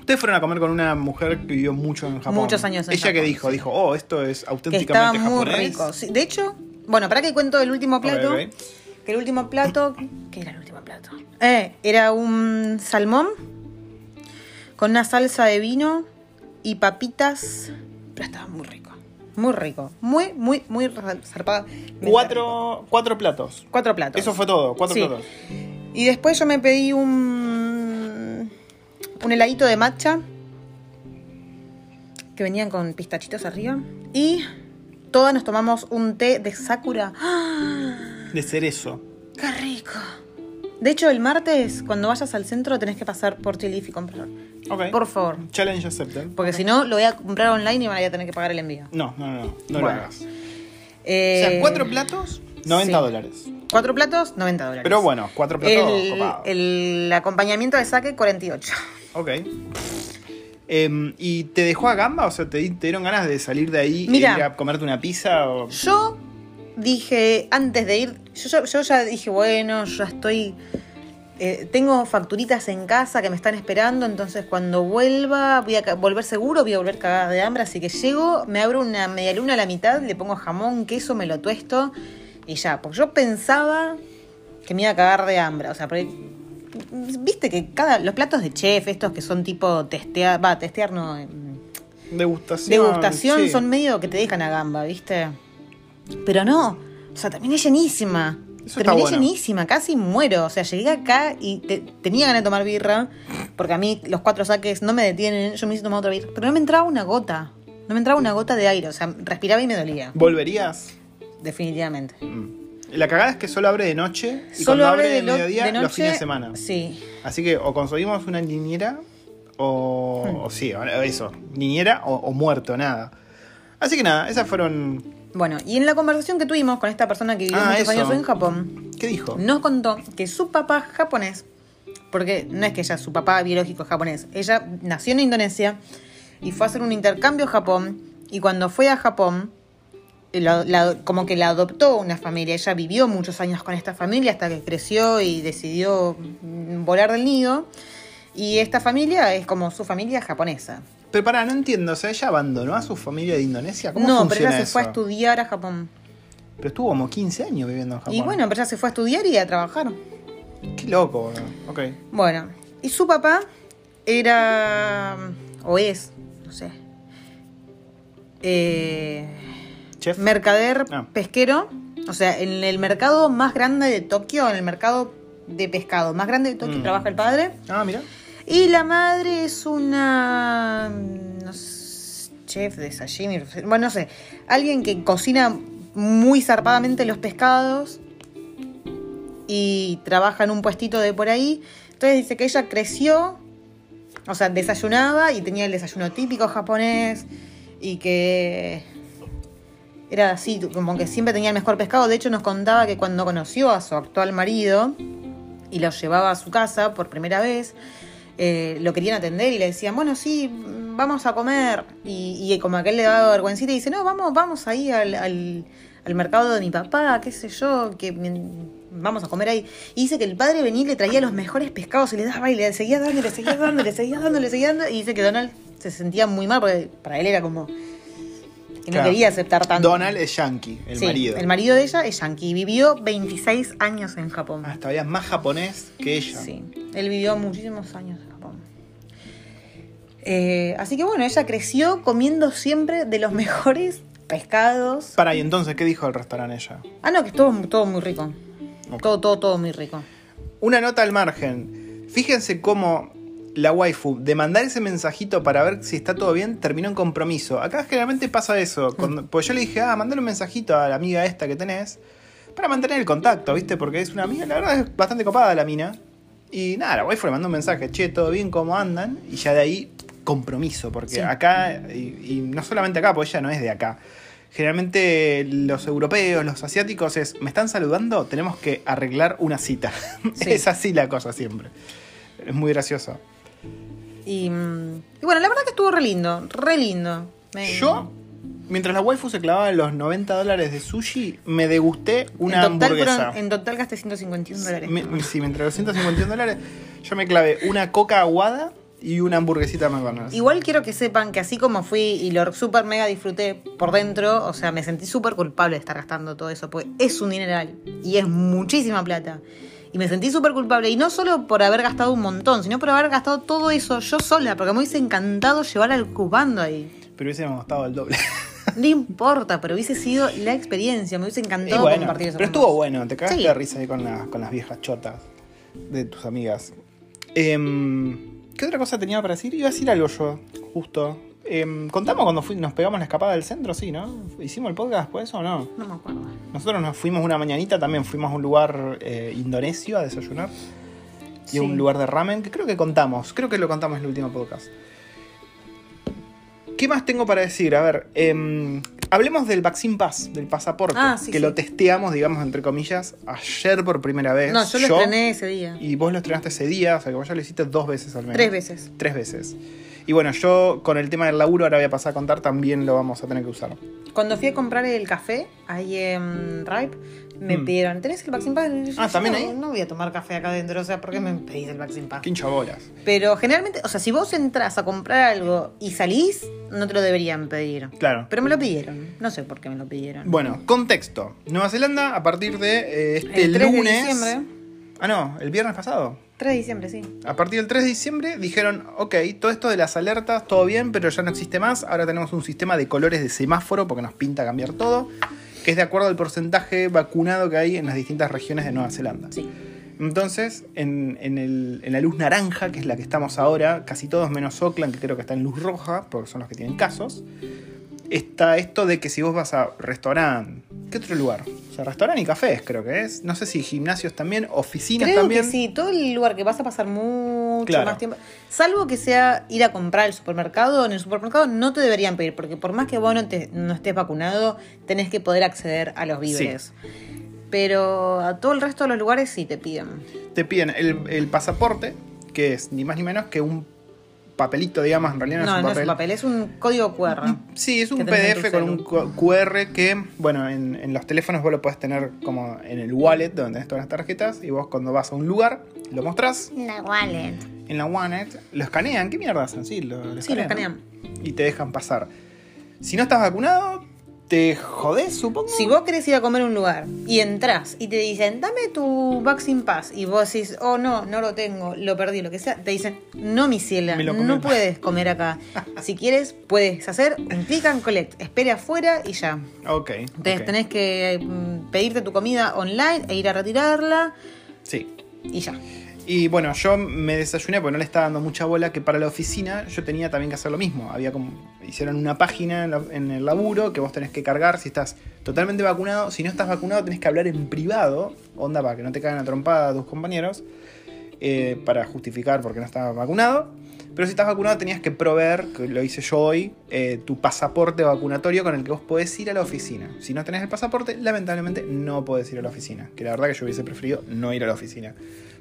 Ustedes fueron a comer con una mujer que vivió mucho en Japón. Muchos años en Ella que Japón, dijo, sí. dijo, oh, esto es que estaba auténticamente muy japonés. rico. Sí, de hecho, bueno, para que cuento el último plato. Ok, ok. Que el último plato. ¿Qué era el último plato? Eh, era un salmón con una salsa de vino y papitas. Pero estaba muy rico. Muy rico. Muy, muy, muy zarpada. Cuatro, cuatro platos. Cuatro platos. Eso fue todo, cuatro Sí. platos. Y después yo me pedí un. un heladito de matcha. Que venían con pistachitos arriba. Y todas nos tomamos un té de sakura. ¡Ah! De cerezo. ¡Qué rico! De hecho, el martes, cuando vayas al centro, tenés que pasar por Chilifi y comprar. Ok. Por favor. Challenge accepted. Porque si no, lo voy a comprar online y van a tener que pagar el envío. No, no, no, no, no lo Bueno. hagas. Eh, O sea, cuatro platos, 90 sí. dólares. Cuatro platos, 90 dólares. Pero bueno, cuatro platos el, copados. el acompañamiento de saque, 48. Ok. Em, ¿Y te dejó a gamba? O sea, ¿te, di- te dieron ganas de salir de ahí Mira. e ir a comerte una pizza? O... Yo dije, antes de ir, yo, yo- ya dije, bueno, ya estoy eh, tengo facturitas en casa que me están esperando, entonces cuando vuelva voy a volver seguro, voy a volver cagada de hambre, así que llego, me abro una media luna a la mitad, le pongo jamón, queso, me lo tuesto y ya, porque yo pensaba que me iba a cagar de hambre, o sea, porque, viste que cada los platos de chef, estos que son tipo testear, va, testear no, Degustación. degustación sí. son medio que te dejan a gamba, ¿viste? Pero no, o sea, terminé llenísima. Eso terminé bueno. llenísima, casi muero. O sea, llegué acá y te- tenía ganas de tomar birra, porque a mí los cuatro saques no me detienen, yo me hice tomar otra birra, pero no me entraba una gota. No me entraba una gota de aire, o sea, respiraba y me dolía, ¿Volverías? definitivamente. La cagada es que solo abre de noche y Solo cuando abre abre de, lo- mediodía de noche. los fines de semana. Sí. Así que o conseguimos una niñera o, o sí, o eso, niñera o, o muerto, nada. Así que nada, esas fueron... Bueno, y en la conversación que tuvimos con esta persona que vivió Ah, muchos eso. años en Japón, ¿Qué dijo? nos contó que su papá japonés, porque no es que ella, su papá biológico es japonés, ella nació en Indonesia y fue a hacer un intercambio a Japón y cuando fue a Japón, la- la- como que la adoptó una familia, ella vivió muchos años con esta familia hasta que creció y decidió volar del nido y esta familia es como su familia japonesa. Pero pará, no entiendo, o sea, ella abandonó a su familia de Indonesia. ¿Cómo No, pero ella se fue a estudiar a Japón. Pero estuvo como 15 años viviendo en Japón. Y bueno, pero ella se fue a estudiar y a trabajar. Qué loco, boludo. Ok. Bueno, y su papá era, o es, no sé, eh, Chef. mercader Ah. pesquero, o sea, en el mercado más grande de Tokio, en el mercado de pescado más grande de Tokio Mm. trabaja el padre, Ah, mira. Y la madre es una, no sé, chef de sashimi, bueno, no sé, alguien que cocina muy zarpadamente los pescados y trabaja en un puestito de por ahí. Entonces dice que ella creció, o sea, desayunaba y tenía el desayuno típico japonés y que era así, como que siempre tenía el mejor pescado. De hecho, nos contaba que cuando conoció a su actual marido y lo llevaba a su casa por primera vez, eh, lo querían atender y le decían, bueno, sí, vamos a comer. Y, y como aquel le daba vergüencita y dice, no, vamos, vamos ahí al, al- al mercado de mi papá, qué sé yo, que me- vamos a comer ahí. Y dice que el padre venía y le traía los mejores pescados y le daba y le seguía dando, le seguía dando, le seguía dando, le seguía dando. Y dice que Donald se sentía muy mal porque para él era como que no quería aceptar tanto. Donald es yankee, el Sí, marido. El marido de ella es yankee. Vivió 26 años en Japón. Ah, todavía más japonés que ella. Sí, él vivió muchísimos años. Eh, así que bueno, ella creció comiendo siempre de los [laughs] mejores pescados. Para, y entonces, ¿qué dijo el restaurante ella? Ah, no, que es todo, muy rico. Todo, todo, todo muy rico. Una nota al margen. Fíjense cómo la waifu de mandar ese mensajito para ver si está todo bien terminó en compromiso. Acá generalmente pasa eso. Cuando- pues yo le dije, ah, mandale un mensajito a la amiga esta que tenés para mantener el contacto, ¿viste? Porque es una amiga, la verdad es bastante copada la mina. Y nada, la waifu le mandó un mensaje, che, todo bien, ¿cómo andan? Y ya de ahí, compromiso, porque Sí. acá, y, y no solamente acá, porque ella no es de acá. Generalmente los europeos, los asiáticos es, me están saludando, tenemos que arreglar una cita. [laughs] Sí. es así la cosa siempre. Es muy gracioso. Y, y bueno, la verdad que estuvo re lindo, re lindo. Yo, mientras la waifu se clavaba los 90 dólares de sushi, me degusté una en total, hamburguesa. fueron- en total gasté 151 dólares. Mi- sí, mientras los 151 dólares, yo me clavé una coca aguada y una hamburguesita de McDonald's. Igual quiero que sepan que así como fui y lo super mega disfruté por dentro, o sea, me sentí súper culpable de estar gastando todo eso, porque es un dineral y es muchísima plata. Y me sentí súper culpable, y no solo por haber gastado un montón, sino por haber gastado todo eso yo sola, porque me hubiese encantado llevar al cubando ahí. Pero hubiésemos gastado el doble. No importa, pero hubiese sido la experiencia, me hubiese encantado bueno, compartir eso. pero estuvo bueno, te cagaste Sí. de risa ahí con, la- con las viejas chotas de tus amigas. Em, ¿Qué otra cosa tenía para decir? Iba a decir algo yo, justo. Em, ¿Contamos cuando fui- nos pegamos la escapada del centro? Sí, ¿no? ¿Hicimos el podcast después o no? No me acuerdo. Nosotros nos fuimos una mañanita, también fuimos a un lugar eh, indonesio a desayunar. Y a un lugar de ramen, que creo que contamos. Creo que lo contamos en el último podcast. ¿Qué más tengo para decir? A ver, em, hablemos del Vaccine Pass, del pasaporte. Ah, sí, que sí. lo testeamos, digamos, entre comillas, ayer por primera vez. No, yo lo estrené ese día. Y vos lo estrenaste ese día, o sea que vos ya lo hiciste dos veces al menos. Tres veces. Tres veces. Y bueno, yo con el tema del laburo, ahora voy a pasar a contar, también lo vamos a tener que usar. Cuando fui a comprar el café ahí en Ripe, me Mm. pidieron, ¿tenés el Vaccine Pass? Yo, Ah, ¿también no, ahí? No voy a tomar café acá adentro, o sea, ¿por qué me pedís el Vaccine Pass? Qué hincha bolas. Pero generalmente, o sea, si vos entras a comprar algo y salís, no te lo deberían pedir. Claro. Pero me lo pidieron. No sé por qué me lo pidieron. Bueno, contexto. Nueva Zelanda, a partir de eh, este El 3 de lunes. diciembre. Ah, no, el viernes pasado. 3 de diciembre, sí. A partir del 3 de diciembre dijeron, ok, todo esto de las alertas, todo bien, pero ya no existe más. Ahora tenemos un sistema de colores de semáforo porque nos pinta cambiar todo, que es de acuerdo al porcentaje vacunado que hay en las distintas regiones de Nueva Zelanda. Sí. Entonces, en, en el- en la luz naranja, que es la que estamos ahora, casi todos menos Oakland, que creo que está en luz roja, porque son los que tienen casos, está esto de que si vos vas a restaurante, ¿qué otro lugar? Sea, restaurante y cafés creo que es. No sé si gimnasios también, oficinas Creo también. que sí, todo el lugar que vas a pasar mucho Claro. más tiempo. Salvo que sea ir a comprar al supermercado, en el supermercado no te deberían pedir, porque por más que vos no, te- no estés vacunado, tenés que poder acceder a los víveres. Pero a todo el resto de los lugares sí te piden. te piden el, el pasaporte, que es ni más ni menos que un papelito, digamos, en realidad no, No, es un no papel. es un papel, es un código QR. Sí, es un en PDF con un QR que, bueno, en, en los teléfonos vos lo podés tener como en el wallet, donde tenés todas las tarjetas, y vos cuando vas a un lugar, lo mostrás La wallet. en la wallet, lo escanean, ¿qué mierda hacen? Sí, lo, lo Sí, lo escanean. Y te dejan pasar. Si no estás vacunado, te jodés, supongo. Si vos querés ir a comer a un lugar y entras y te dicen, dame tu Vaccine Pass, y vos decís, oh no, no lo tengo, lo perdí, lo que sea, te dicen, no, mi ciela, no puedes comer acá. [laughs] si quieres, puedes hacer un click and collect, espere afuera y ya. Ok. Entonces tenés que mm, pedirte tu comida online e ir a retirarla Sí. y ya. Y bueno, yo me desayuné porque no le estaba dando mucha bola que para la oficina yo tenía también que hacer lo mismo. Había. Hicieron una página en el laburo que vos tenés que cargar si estás totalmente vacunado. Si no estás vacunado, tenés que hablar en privado. Onda para que no te caigan a trompada tus compañeros. eh, para justificar por qué no estabas vacunado. Pero si estás vacunado, tenías que proveer, que lo hice yo hoy, eh, tu pasaporte vacunatorio con el que vos podés ir a la oficina. Si no tenés el pasaporte, lamentablemente no podés ir a la oficina. Que la verdad que yo hubiese preferido no ir a la oficina.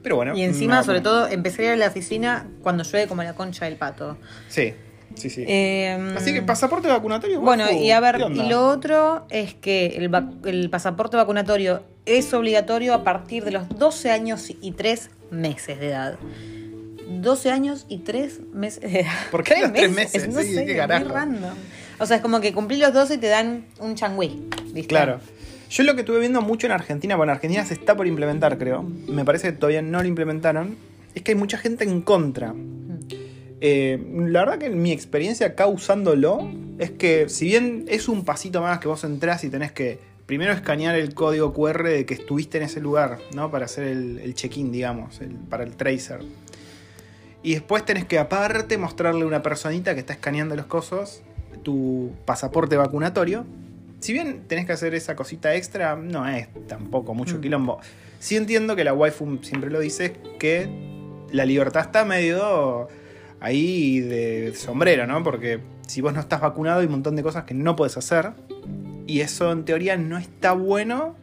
Pero bueno. Y encima, sobre todo, empecé a ir a la oficina cuando llueve como la concha del pato. Sí, sí, sí. Eh, Así que pasaporte vacunatorio. Bueno, y a ver, y lo otro es que el, vac- el pasaporte vacunatorio es obligatorio a partir de los 12 años y 3 meses de edad. 12 años y 3 meses de edad. ¿Por qué [laughs] los tres meses? No Sí, sé, qué es carajo. muy random. O sea, es como que cumplí los 12 y te dan un changüí. ¿viste? Claro. Yo lo que estuve viendo mucho en Argentina, bueno, Argentina se está por implementar, creo. Me parece que todavía no lo implementaron. Es que hay mucha gente en contra. Eh, la verdad que mi experiencia acá usándolo es que si bien es un pasito más que vos entrás y tenés que primero escanear el código QR de que estuviste en ese lugar, ¿no? Para hacer el, check-in, digamos, para el tracer. Y después tenés que aparte mostrarle a una personita que está escaneando los cosos tu pasaporte vacunatorio. Si bien tenés que hacer esa cosita extra, no es tampoco mucho Mm. quilombo. Sí entiendo que la waifu siempre lo dice, que la libertad está medio ahí de sombrero, ¿no? Porque si vos no estás vacunado hay un montón de cosas que no puedes hacer. Y eso en teoría no está bueno.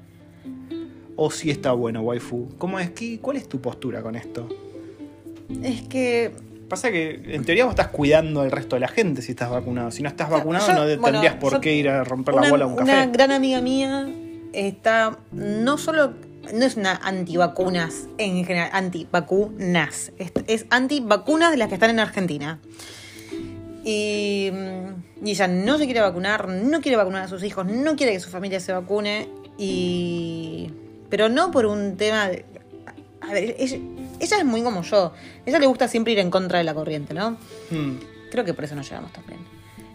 O sí está bueno, waifu. ¿Cómo es? ¿Qué- ¿Cuál es tu postura con esto? Es que. Pasa que en teoría vos estás cuidando al resto de la gente si estás vacunado. Si no estás vacunado yo- no bueno, tendrías por qué ir a romper la Una, bola a un una café. gran amiga mía está no solo. No es una antivacunas en general, antivacunas. Es, es antivacunas de las que están en Argentina. Y, mm, y ella no se quiere vacunar, no quiere vacunar a sus hijos, no quiere que su familia se vacune. Y. Pero no por un tema de. A ver, ella, ella es muy como yo. Ella le gusta siempre ir en contra de la corriente, ¿no? Mm. Creo que por eso nos llevamos tan bien.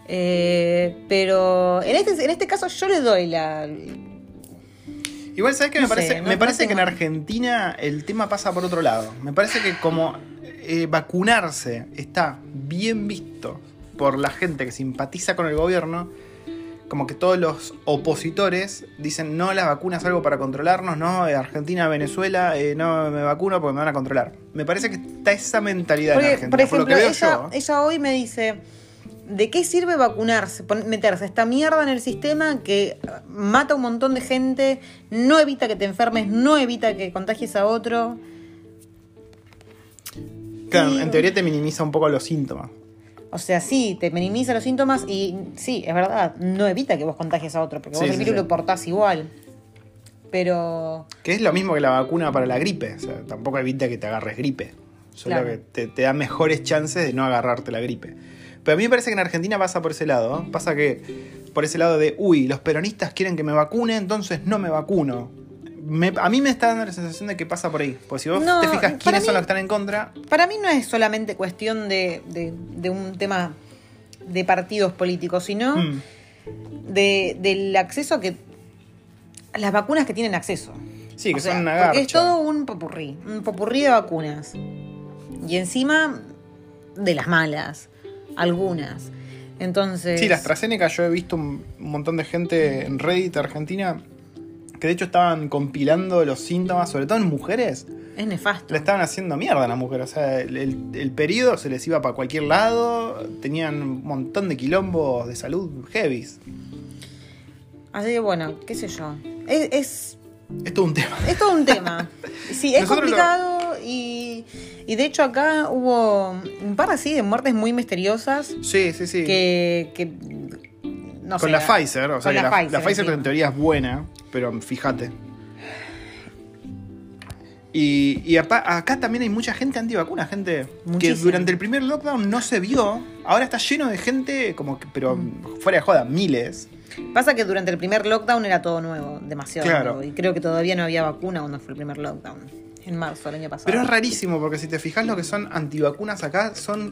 Eh, pero en este, en este caso yo le doy la... Igual, ¿sabes qué? Me No sé, parece, no- me no parece que en Argentina el tema pasa por otro lado. Me parece que como eh, vacunarse está bien visto por la gente que simpatiza con el gobierno, como que todos los opositores dicen, no, las vacunas es algo para controlarnos, no, eh, Argentina, Venezuela, eh, no me vacuno porque me van a controlar. Me parece que está esa mentalidad en Argentina, por ejemplo, lo que veo ella, yo. ella hoy me dice, ¿de qué sirve vacunarse? Meterse esta mierda en el sistema que mata a un montón de gente, no evita que te enfermes, no evita que contagies a otro. Claro, y- en teoría te minimiza un poco los síntomas. O sea, sí, te minimiza los síntomas y sí, es verdad, no evita que vos contagies a otro, porque Sí, vos el virus sí. lo portás igual. Pero Que es lo mismo que la vacuna para la gripe. O sea, tampoco evita que te agarres gripe. Solo Claro. que te, te da mejores chances de no agarrarte la gripe. Pero a mí me parece que en Argentina pasa por ese lado. ¿no? Pasa que por ese lado de, uy, los peronistas quieren que me vacune, entonces no me vacuno. Me- a mí me está dando la sensación de que pasa por ahí. Porque si vos No, te fijas quiénes mí- son los que están en contra, para mí no es solamente cuestión de, de- de un tema de partidos políticos, sino mm, de, del acceso que. las vacunas que tienen acceso. sí, que O sea, son una porque es garcha. todo un popurrí, un popurrí de vacunas. Y encima de las malas, algunas. Entonces. Sí, la AstraZeneca yo he visto un montón de gente en Reddit Argentina que de hecho estaban compilando los síntomas, sobre todo en mujeres. Es nefasto. Le estaban haciendo mierda a la mujer. O sea, el, el- el periodo se les iba para cualquier lado. Tenían un montón de quilombos de salud heavies. Así que bueno, qué sé yo. Es, es, Es todo un tema. es todo un tema. [laughs] Sí, es Nosotros lo- complicado y, y de hecho acá hubo un par así de muertes muy misteriosas Sí, sí, sí. que, que no con sé, la Pfizer. O sea, la la, Pfizer, la Pfizer encima. en teoría es buena, pero fíjate. Y, y acá también hay mucha gente antivacuna, gente que durante el primer lockdown no se vio. Ahora está lleno de gente, como que, pero Mm. fuera de joda, miles. Pasa que durante el primer lockdown era todo nuevo, demasiado Claro. nuevo. Y creo que todavía no había vacuna cuando fue el primer lockdown. En marzo del año pasado. Pero es rarísimo, porque si te fijas lo que son antivacunas acá, son,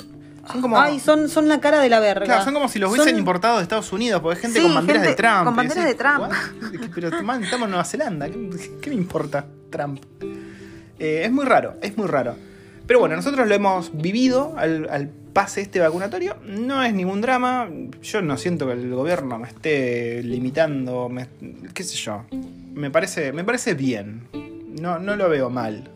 son como. Ay, son, son la cara de la verga. Claro, son como si los hubiesen Son- importado de Estados Unidos, porque hay gente Sí, con banderas gente de Trump. con banderas de Trump. "What? Pero man, estamos en Nueva Zelanda, ¿qué, qué me importa Trump? Eh, es muy raro, es muy raro. Pero bueno, nosotros lo hemos vivido al, al pase este vacunatorio. No es ningún drama. Yo no siento que el gobierno me esté limitando. me- qué sé yo. Me parece, me parece bien. No, no lo veo mal.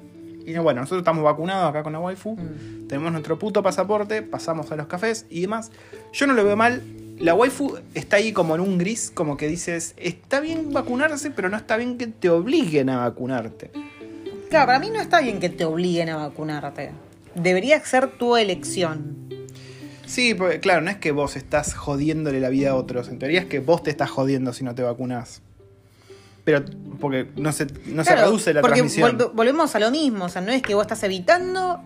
Y no, bueno, nosotros estamos vacunados acá con la waifu. Mm. Tenemos nuestro puto pasaporte, pasamos a los cafés y demás. Yo no lo veo mal. La waifu está ahí como en un gris, como que dices, está bien vacunarse, pero no está bien que te obliguen a vacunarte. Claro, para mí no está bien que te obliguen a vacunarte. Debería ser tu elección. Sí, porque claro, no es que vos estás jodiéndole la vida a otros, en teoría es que vos te estás jodiendo si no te vacunás. Pero porque no se, no se reduce la porque transmisión. vol- volvemos a lo mismo. O sea, no es que vos estás evitando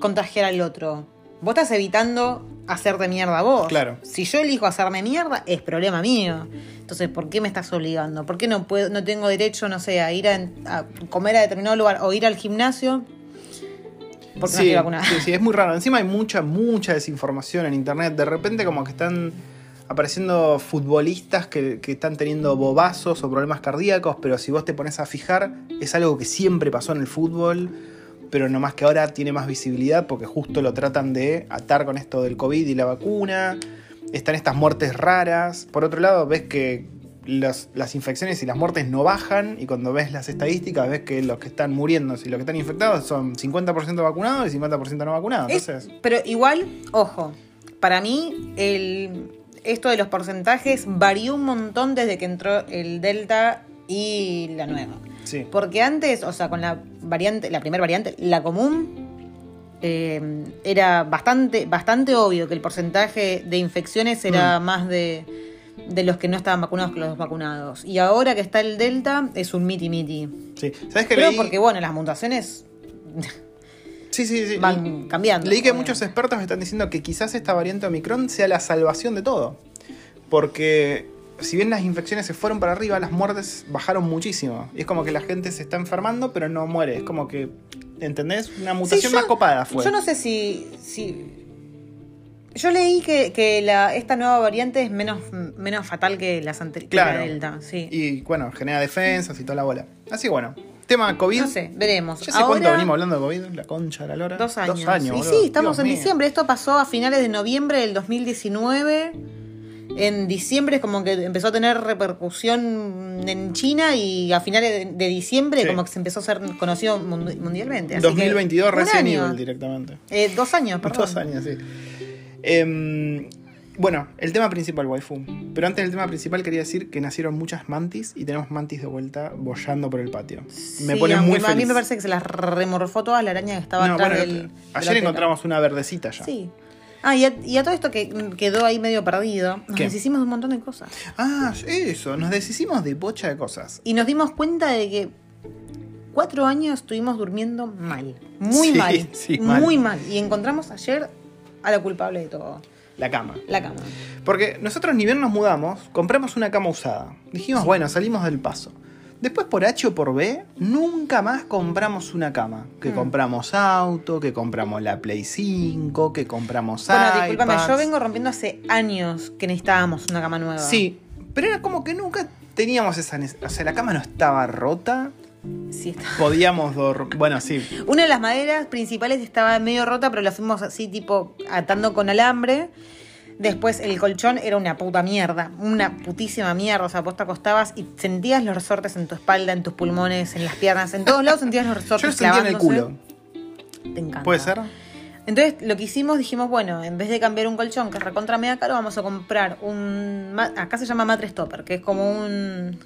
contagiar al otro. Vos estás evitando hacerte mierda a vos. Claro. Si yo elijo hacerme mierda, es problema mío. Entonces, ¿por qué me estás obligando? ¿Por qué no puedo, no tengo derecho, no sé, a ir a, a comer a determinado lugar o ir al gimnasio? Porque no sí, estoy vacunada. sí, sí, es muy raro. Encima hay mucha, mucha desinformación en internet. De repente como que están apareciendo futbolistas que, que están teniendo bobazos o problemas cardíacos, pero si vos te pones a fijar, es algo que siempre pasó en el fútbol, pero nomás que ahora tiene más visibilidad porque justo lo tratan de atar con esto del COVID y la vacuna. Están estas muertes raras. Por otro lado, ves que las, las infecciones y las muertes no bajan y cuando ves las estadísticas ves que los que están muriendo y los que están infectados son 50% vacunados y 50% no vacunados. Es- Entonces, pero igual, ojo, para mí el, esto de los porcentajes varió un montón desde que entró el Delta y la nueva. sí. Porque antes, o sea, con la variante, la primera variante, la común, eh, era bastante, bastante obvio que el porcentaje de infecciones era Mm. más de, de los que no estaban vacunados que los vacunados. Y ahora que está el Delta, es un miti miti. sí. ¿Sabes qué Pero leí? porque, bueno, las mutaciones [laughs] Sí, sí, sí. van cambiando. Leí que obviamente. muchos expertos están diciendo que quizás esta variante Omicron sea la salvación de todo. Porque si bien las infecciones se fueron para arriba, las muertes bajaron muchísimo. Y es como que la gente se está enfermando, pero no muere. Es como que, ¿entendés? Una mutación Sí, yo- más copada fue. Yo no sé si. si... Yo leí que, que la, esta nueva variante es menos, menos fatal que las anteriores. Claro. La Delta, sí. Y bueno, genera defensas y toda la bola. Así bueno, tema COVID. No sé, veremos. Ya sé Ahora, cuánto venimos hablando de COVID, la concha de la lora. Dos años. Dos años. y boludo. sí, estamos Dios en mío. diciembre. Esto pasó a finales de noviembre del 2019. En diciembre es como que empezó a tener repercusión en China y a finales de, diciembre Sí. como que se empezó a ser conocido mundi- mundialmente. Así que, 2022 un Resident año. Evil directamente. Eh, dos años, [laughs] perdón. Dos años, sí. Em, bueno, el tema principal, waifu. Pero antes del tema principal quería decir que nacieron muchas mantis y tenemos mantis de vuelta bollando por el patio. Me pone muy A feliz. mí me parece que se las remorfó toda la araña que estaba No, atrás bueno, del. ayer encontramos una verdecita ya. Sí. Ah, y a, y a todo esto que quedó ahí medio perdido, nos ¿Qué? deshicimos de un montón de cosas. Ah, eso, nos deshicimos de bocha de cosas. Y nos dimos cuenta de que cuatro años estuvimos durmiendo mal. Muy Sí, mal. [laughs] sí, mal. muy mal. Y encontramos ayer a la culpable de todo. La cama. La cama. Porque nosotros ni bien nos mudamos, compramos una cama usada. Dijimos, bueno, salimos del paso. Después por H o por B, nunca más compramos una cama. Que Mm. compramos auto, que compramos la Play 5, que compramos Bueno, discúlpame, iPads. yo vengo rompiendo hace años que necesitábamos una cama nueva. Sí, pero era como que nunca teníamos esa necesidad. O sea, la cama no estaba rota. Sí, está. Podíamos dormir. Bueno, sí. Una de las maderas principales estaba medio rota, pero la fuimos así, tipo, atando con alambre. Después el colchón era una puta mierda, una putísima mierda. O sea, vos te acostabas y sentías los resortes en tu espalda, en tus pulmones, en las piernas, en todos lados sentías los Yo resortes. lo sentía en el culo. Te encanta. ¿Puede ser? Entonces lo que hicimos, dijimos, bueno, en vez de cambiar un colchón que es recontra mega caro, vamos a comprar un. Acá se llama mattress topper, que es como un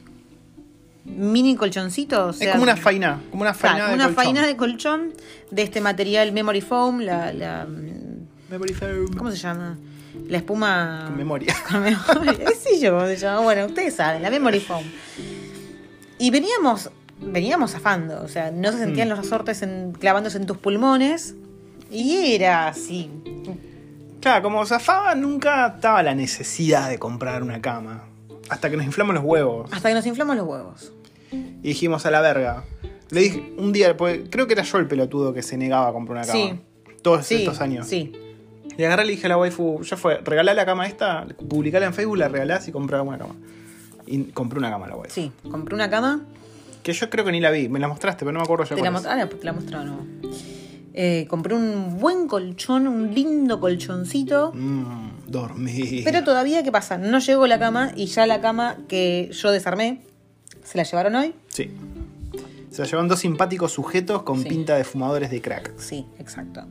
mini colchoncito. o sea, es como una faina. Como una Claro, faina de una colchón. faina de colchón de este material memory foam, la, la Memory foam. ¿cómo se llama? La espuma Con memoria. con memoria. [laughs] ¿Qué sé yo cómo se llama? Bueno, ustedes saben, la memory foam. Y veníamos veníamos zafando, o sea, no se sentían Mm. los resortes en- clavándose en tus pulmones y era así. Claro, como zafaba, nunca estaba la necesidad de comprar una cama. Hasta que nos inflamos los huevos. Hasta que nos inflamos los huevos. Y dijimos a la verga. Le dije un día, porque creo que era yo el pelotudo que se negaba a comprar una cama. Sí. Todos Sí, estos años. sí. Y agarré y le dije a la waifu, ya fue, regalá la cama esta, publicala en Facebook, la regalás y comprá una cama. Y compré una cama la waifu. Sí, compré una cama Que yo creo que ni la vi, me la mostraste, pero no me acuerdo ya Te la, cuál es. mos- ahora te la de nuevo. Eh, compré un buen colchón, un lindo colchoncito. Mmm, dormí. Pero todavía, ¿qué pasa? No llegó la cama y ya la cama que yo desarmé, se la llevaron hoy. Sí. Se la llevan dos simpáticos sujetos con Sí. pinta de fumadores de crack. Sí, exacto.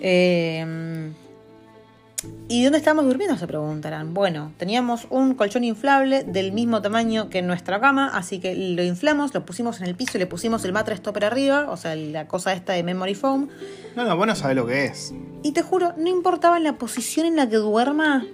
Eh, ¿Y dónde estábamos durmiendo? Se preguntarán. Bueno, teníamos un colchón inflable del mismo tamaño que nuestra cama, así que lo inflamos, lo pusimos en el piso y le pusimos el mattress topper arriba, o sea, la cosa esta de memory foam. No, no, vos no sabés lo que es. Y te juro, no importaba la posición en la que duerma,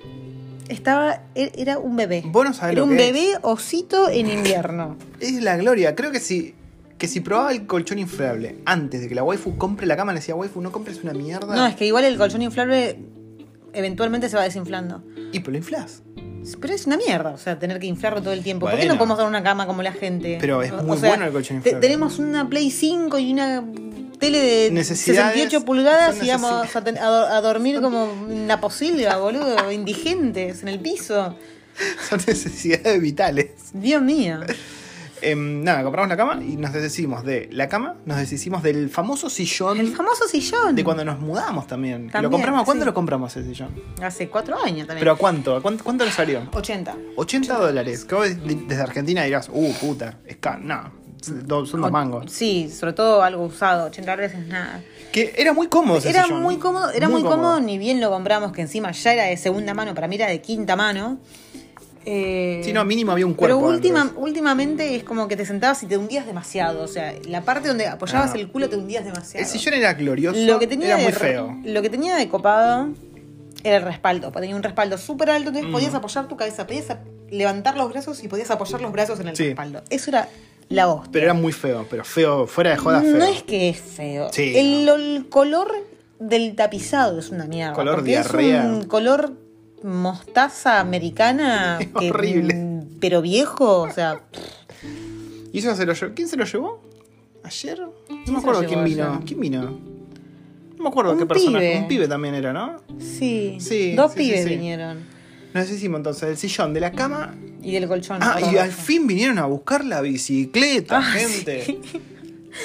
estaba, e- era un bebé. Vos no sabés Era lo un que es. bebé osito en invierno. [laughs] Es la gloria. Creo que si, que si probaba el colchón inflable antes de que la waifu compre la cama, le decía, waifu, no compres una mierda. No, es que igual el colchón inflable eventualmente se va desinflando. Y pues lo inflas. Pero es una mierda, o sea, tener que inflarlo todo el tiempo. ¿Por qué Bueno. no podemos dar una cama como la gente? Pero es muy o sea, bueno el colchón te- inflable. tenemos una Play 5 y una tele de Necesidades 68 pulgadas y vamos a, a dormir como una posilga, boludo, indigentes en el piso. [laughs] Son necesidades vitales. Dios mío. Em, nada, compramos la cama y nos deshicimos de la cama, nos deshicimos del famoso sillón El famoso sillón. de cuando nos mudamos también. Que lo También, compramos, ¿a cuándo sí. lo compramos ese sillón? Hace cuatro años también. ¿Pero a cuánto? ¿A cuánto, cuánto nos salió? 80. 80 dólares. Que vos de- desde Argentina dirás, uh, puta, es caro. No, son dos mangos. Sí, sobre todo algo usado. 80 dólares es nada. Que era muy cómodo ese Era sillón. muy cómodo, era muy, cómodo. ni bien lo compramos, que encima ya era de segunda mano, para mí era de quinta mano. Eh, Sí, no, mínimo había un Pero cuerpo. última, dentro. últimamente es como que te sentabas y te hundías demasiado. O sea, la parte donde apoyabas Ah. el culo te hundías demasiado. El sillón era glorioso, lo que tenía era de, muy feo. Lo que tenía de copado era el respaldo. porque Tenía un respaldo súper alto, entonces Mm. podías apoyar tu cabeza, podías levantar los brazos y podías apoyar los brazos en el Sí. respaldo. Eso era la hostia. Pero era muy feo, pero feo, fuera de joda feo. No es que es feo. Sí, el, no. el color del tapizado es una mierda. Color diarrea. Es un color mostaza americana. [laughs] Es que- horrible. mm, pero viejo, o sea. [laughs] ¿Y eso se lo llevó? ¿Quién se lo llevó? ¿Ayer? No me acuerdo quién vino. ayer? ¿Quién vino? No me acuerdo Un qué persona. Un pibe también era, ¿no? Sí. Sí, Dos sí, pibes sí. vinieron. Nos deshicimos entonces del sillón, de la cama. Y del colchón. Ah, y al fin vinieron a buscar la bicicleta, Ah, gente.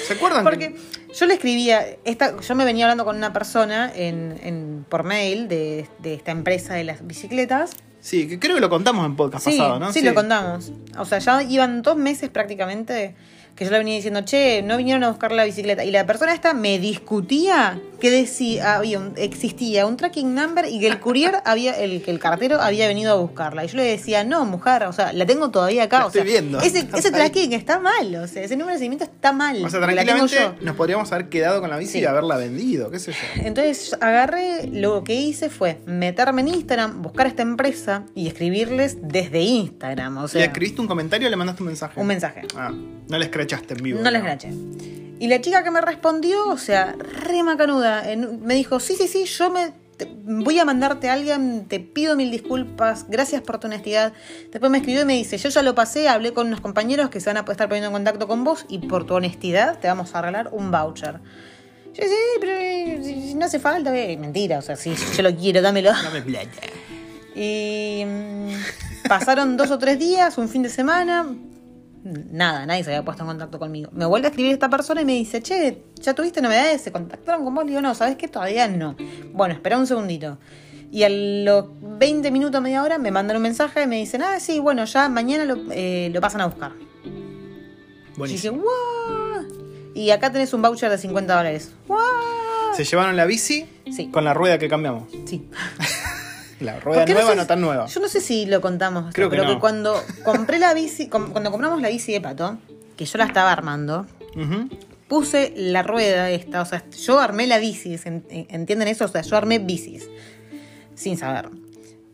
¿Se acuerdan? Porque yo le escribía, esta, yo me venía hablando con una persona en, en- por mail de, de esta empresa de las bicicletas. Sí, que creo que lo contamos en podcast Sí, pasado, ¿no? sí, lo contamos. O sea, ya iban dos meses prácticamente que yo le venía diciendo, che, no vinieron a buscar la bicicleta. Y la persona esta me discutía que decía, había un- existía un tracking number y que el courier [laughs] había, el que el cartero había venido a buscarla. Y yo le decía, no, mujer, o sea, la tengo todavía acá. Sea, estoy viendo. [laughs] Ese, tracking está mal, o sea, ese número de seguimiento está mal. O sea, la tranquilamente nos podríamos haber quedado con la bici Sí. y haberla vendido, qué sé yo. Entonces agarré, lo que hice fue meterme en Instagram, buscar a esta empresa y escribirles desde Instagram. O sea, ¿Le escribiste un comentario o le mandaste un mensaje? un mensaje. Ah, no le escrachaste en vivo. No les graché. Y la chica que me respondió, o sea, re macanuda, en- me dijo, sí, sí, sí, yo me te- voy a mandarte a alguien, te pido mil disculpas, gracias por tu honestidad. Después me escribió y me dice, yo ya lo pasé, hablé con unos compañeros que se van a estar poniendo en contacto con vos y por tu honestidad te vamos a regalar un voucher. Yo sí, pero no hace falta, eh, mentira, o sea, si yo lo quiero, dámelo. Dame plata. Y mm, pasaron dos o tres días, un fin de semana. Nada, nadie se había puesto en contacto conmigo. Me vuelve a escribir esta persona y me dice, che, ¿ya tuviste novedades? ¿Se contactaron con vos? Le digo, no, ¿sabes qué? Todavía no. Bueno, espera un segundito. Y a los 20 minutos, media hora, me mandan un mensaje y me dicen, ah, sí, bueno, ya mañana lo, eh, lo pasan a buscar. Y dije, Buenísimo. Y acá tenés un voucher de 50 dólares. Se llevaron la bici Sí. con la rueda que cambiamos. Sí. [laughs] La rueda nueva, sé no, si- tan nueva. Yo no sé si lo contamos, Creo que pero no. que cuando compré la bici, cuando compramos la bici de pato, que yo la estaba armando, puse la rueda esta, o sea, yo armé la bici, ¿se en- ¿entienden eso? O sea, yo armé bicis, sin saber.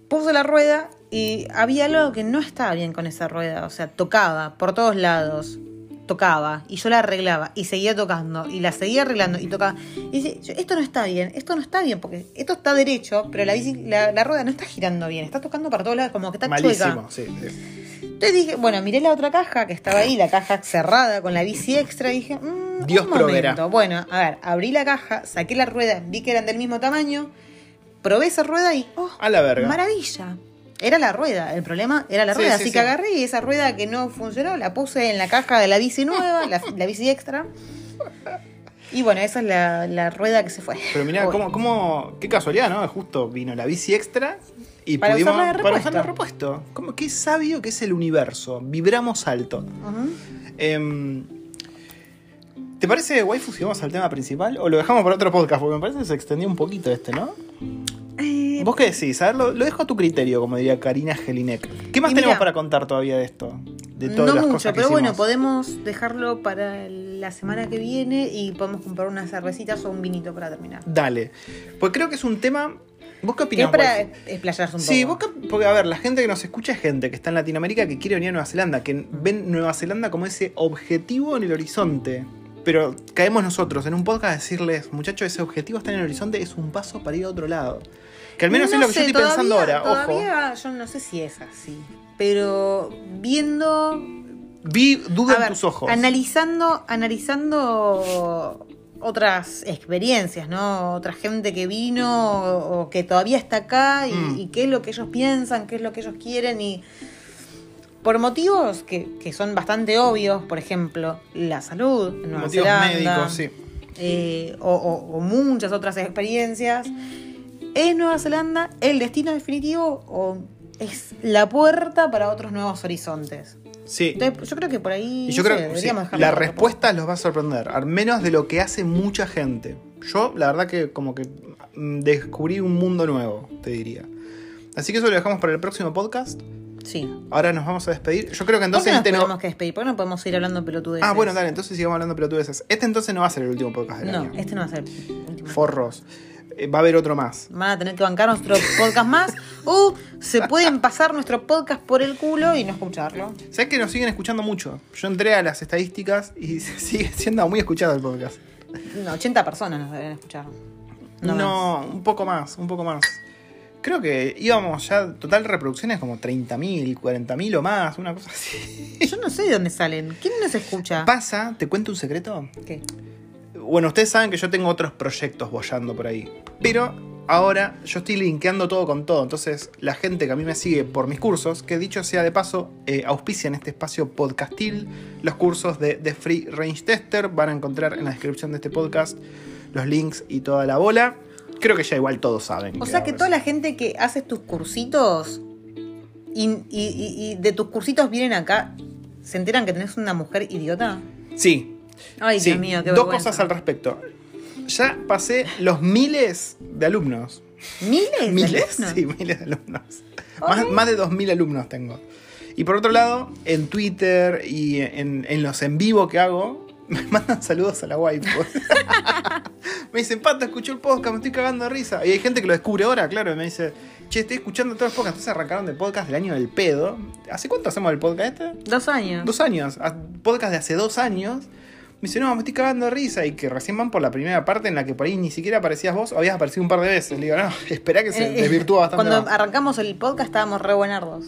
Puse la rueda y había algo que no estaba bien con esa rueda, o sea, tocaba por todos lados, tocaba, y yo la arreglaba, y seguía tocando, y la seguía arreglando, y tocaba. Y dice, esto no está bien, esto no está bien, porque esto está derecho, pero la bici, la, la rueda no está girando bien, está tocando para todos lados, como que está chueca. Malísimo, sí. sí. Entonces dije, bueno, miré la otra caja que estaba ahí, la caja cerrada con la bici extra, y dije, mm, Dios un momento. Bueno, a ver, abrí la caja, saqué la rueda, vi que eran del mismo tamaño, probé esa rueda y, oh, A la verga. maravilla. Era la rueda, el problema era la rueda, sí, así sí. que agarré y esa rueda que no funcionó, la puse en la caja de la bici nueva, la, la bici extra. Y bueno, esa es la, la rueda que se fue. Pero mirá, cómo, cómo, qué casualidad, ¿no? Justo vino la bici extra y Para pudimos usarla de para repuesto. usarla de repuesto. Qué sabio que es el universo. Vibramos alto. Ujú. Em, ¿Te parece, waifu, si vamos al tema principal? ¿O lo dejamos para otro podcast? Porque me parece que se extendió un poquito este, ¿no? Eh, ¿Vos qué decís? A ver, lo, lo dejo a tu criterio, como diría Karina Gelinek. ¿Qué más Y tenemos mira, para contar todavía de esto? De todas no las mucho, cosas que pero bueno, podemos dejarlo para la semana que viene y podemos comprar unas cervecitas o un vinito para terminar. Dale. Pues creo que es un tema... ¿Vos qué Que es opinás, para explayarse un Sí, poco. vos qué- porque a ver, la gente que nos escucha es gente que está en Latinoamérica que quiere venir a Nueva Zelanda, que ven Nueva Zelanda como ese objetivo en el horizonte. Pero caemos nosotros en un podcast a decirles, muchachos, ese objetivo está en el horizonte, es un paso para ir a otro lado. Que al menos No es lo que sé, yo estoy pensando todavía- ahora, ojo. Todavía yo no sé si es así. Pero viendo. Vi duda en ver, tus ojos. Analizando, analizando otras experiencias, ¿no? Otra gente que vino o, o que todavía está acá y, Mm. y qué es lo que ellos piensan, qué es lo que ellos quieren y. Por motivos que, que son bastante obvios, por ejemplo, la salud en Nueva Motivos Zelanda, médicos, sí. eh, o, o- o muchas otras experiencias. ¿Es Nueva Zelanda el destino definitivo o es la puerta para otros nuevos horizontes? Sí. Entonces, yo creo que por ahí Y yo no creo sé, que sí, la respuesta los va a sorprender, al menos de lo que hace mucha gente. Yo, la verdad que como que mm, descubrí un mundo nuevo, te diría. Así que eso lo dejamos para el próximo podcast. Sí. Ahora nos vamos a despedir. Yo creo que ¿Por entonces qué nos este no- tenemos que despedir? ¿Por qué no podemos ir hablando pelotudeces? Ah, bueno, dale, entonces sigamos hablando pelotudeces. Este entonces no va a ser el último podcast del No, año. este no va a ser el último. Forros. Eh, va a haber otro más. Van a tener que bancar nuestro podcast más o se pueden pasar nuestro podcast por el culo y no escucharlo. ¿Sabes que nos siguen escuchando mucho? Yo entré a las estadísticas y [laughs] sigue siendo muy escuchado el podcast. No, 80 personas nos deben escuchar. No, No, un poco más, un poco más. Creo que íbamos ya, total reproducciones como 30.000, 40.000 o más, una cosa así. Yo no sé de dónde salen. ¿Quién nos escucha? Pasa, ¿te cuento un secreto? ¿Qué? Bueno, ustedes saben que yo tengo otros proyectos bollando por ahí. Pero ahora yo estoy linkeando todo con todo. Entonces, la gente que a mí me sigue por mis cursos, que dicho sea de paso, eh, auspician este espacio podcastil. Los cursos de, de Free Range Tester van a encontrar en la descripción de este podcast los links y toda la bola. Creo que ya igual todos saben. O sea que toda la gente que hace tus cursitos y, y- y- y de tus cursitos vienen acá, ¿se enteran que tenés una mujer idiota? Sí, Ay, sí. Dios mío, qué Dos vergüenza. cosas al respecto. Ya pasé los miles de alumnos. ¿Miles? de Miles, alumnos? sí, miles de alumnos. Más, más de 2.000 alumnos tengo. Y por otro lado, en Twitter y en, en los en vivo que hago, [laughs] me mandan saludos a la waifu. [laughs] me dicen, Pata, escuché el podcast, me estoy cagando de risa. Y hay gente que lo descubre ahora, claro, y me dice, che, estoy escuchando todos los podcasts. Entonces arrancaron del podcast del año del pedo. ¿Hace cuánto hacemos el podcast este? Dos años. Dos años. a- Podcast de hace dos años. Me dice, no, me estoy cagando de risa. Y que recién van por la primera parte en la que por ahí ni siquiera aparecías vos o habías aparecido un par de veces. Le digo, no, [laughs] espera que se Eh, eh, desvirtúa bastante. Cuando más. arrancamos el podcast estábamos re buenardos.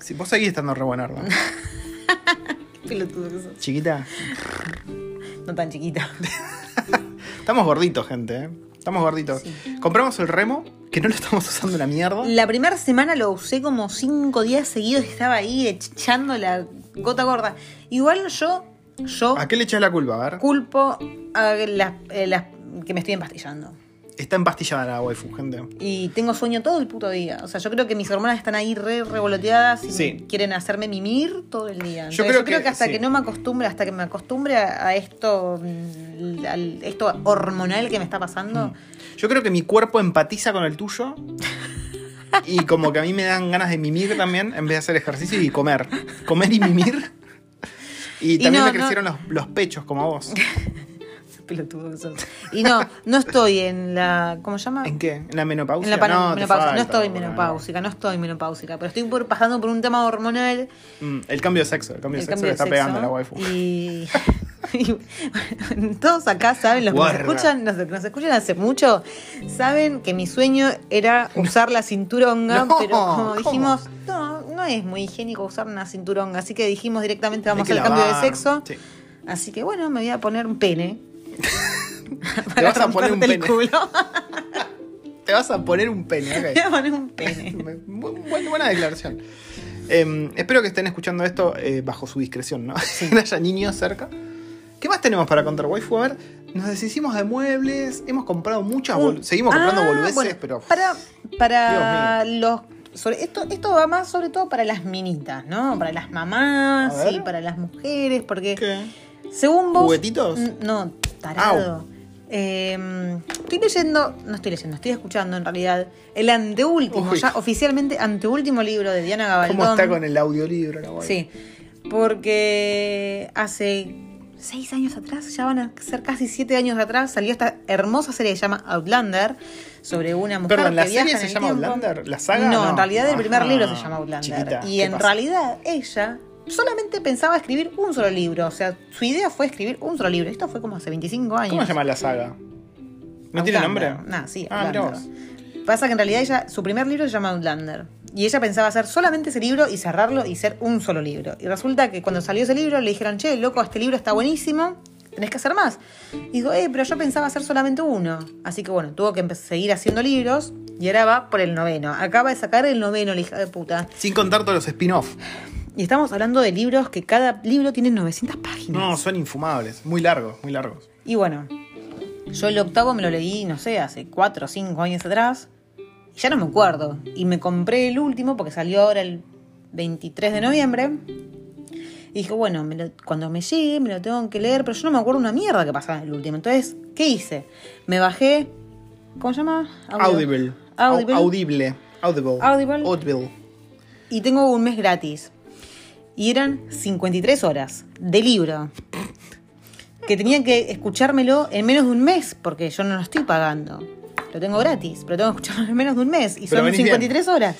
Si vos seguís estando re buenardo. [laughs] Pelotudo que sos. Chiquita. No tan chiquita. [laughs] Estamos gorditos, gente, ¿eh? Estamos gorditos. Compramos el remo, que no lo estamos usando una mierda. La primera semana lo usé como cinco días seguidos y estaba ahí echando la gota gorda. Igual yo, yo ¿A qué le echas la culpa? A ver. culpo a las, eh, las que me estoy empastillando. Está empastillada la waifu, gente. Y tengo sueño todo el puto día. O sea, yo creo que mis hormonas están ahí re revoloteadas y Sí. quieren hacerme mimir todo el día. Yo creo yo creo que- que, hasta sí. que no me acostumbre, hasta que me acostumbre a, a esto, mm, al- esto hormonal que me está pasando, Yo creo que mi cuerpo empatiza con el tuyo. Y como que a mí me dan ganas de mimir también, en vez de hacer ejercicio y comer. Comer y mimir. Y Y también no, me no. crecieron los, los pechos, como a vos. [laughs] pelotudo que sos. Y no, no estoy en la. ¿Cómo se llama? ¿En qué? ¿En la menopausia? En la no, menopausia. No estoy menopáusica, no estoy menopáusica, pero estoy por- pasando por un tema hormonal. Mm, el cambio de sexo. El cambio de el sexo cambio le está sexo, pegando a la waifu. Y, [laughs] [laughs] todos acá saben, los que nos escuchan, los que nos escuchan hace mucho, saben que mi sueño era usar la cinturonga, [laughs] No, pero como ¿cómo? dijimos, no, no es muy higiénico usar una cinturonga, así que dijimos directamente vamos al cambio de sexo. Sí. Así que bueno, me voy a poner un pene. [laughs] Te vas a poner un pene. culo. Te vas a poner un pene, ok. Me voy a poner un pene. Bu- bu- buena declaración. Eh, espero que estén escuchando esto eh, bajo su discreción, ¿no? que no haya niños cerca. ¿Qué más tenemos para contar, waifu? A ver, nos deshicimos de muebles, hemos comprado muchas bolu- Seguimos comprando Ah, boludeces, bueno, pero. Para, para los. sobre- esto, esto va más sobre todo para las minitas, ¿no? Para las mamás y para las mujeres, porque ¿Qué? según vos. ¿Juguetitos? No, tarado. Eh, estoy leyendo, no estoy leyendo, estoy escuchando en realidad el anteúltimo, Uy. ya oficialmente anteúltimo libro de Diana Gabaldón. ¿Cómo está con el audiolibro la waifu? Sí, porque hace seis años atrás, ya van a ser casi siete años atrás, salió esta hermosa serie que se llama Outlander, sobre una mujer Perdón, ¿la que serie se llama tiempo. Outlander? ¿La saga? No, No. en realidad el primer Ajá. libro se llama Outlander. Chiquita, y ¿qué en pasa? realidad ella solamente pensaba escribir un solo libro, o sea, su idea fue escribir un solo libro. Esto fue como hace 25 años. ¿Cómo se llama la saga? ¿No tiene nombre? No, sí, Ah. Pasa que en realidad ella, su primer libro se llama Outlander. Y ella pensaba hacer solamente ese libro y cerrarlo y ser un solo libro. Y resulta que cuando salió ese libro le dijeron, che, loco, este libro está buenísimo, tenés que hacer más. Y dijo, eh, pero yo pensaba hacer solamente uno. Así que bueno, tuvo que seguir haciendo libros y ahora va por el noveno. Acaba de sacar el noveno, la hija de puta. Sin contar todos los spin-off. Y estamos hablando de libros que cada libro tiene 900 páginas. No, son infumables. Muy largos, muy largos. Y bueno, yo el octavo me lo leí, no sé, hace cuatro o cinco años atrás. Ya no me acuerdo. Y me compré el último porque salió ahora el 23 de noviembre. Y dije, bueno, me lo- cuando me llegue me lo tengo que leer, pero yo no me acuerdo una mierda que pasaba en el último. Entonces, ¿qué hice? Me bajé. ¿Cómo se llama? Audible. Audible. Au- Audible. Audible. Audible. Audible. Y tengo un mes gratis. Y eran 53 horas de libro. Que tenía que escuchármelo en menos de un mes, porque yo no lo estoy pagando. Lo tengo gratis, pero tengo que escucharlo en menos de un mes. Y Pero son venís 53 horas.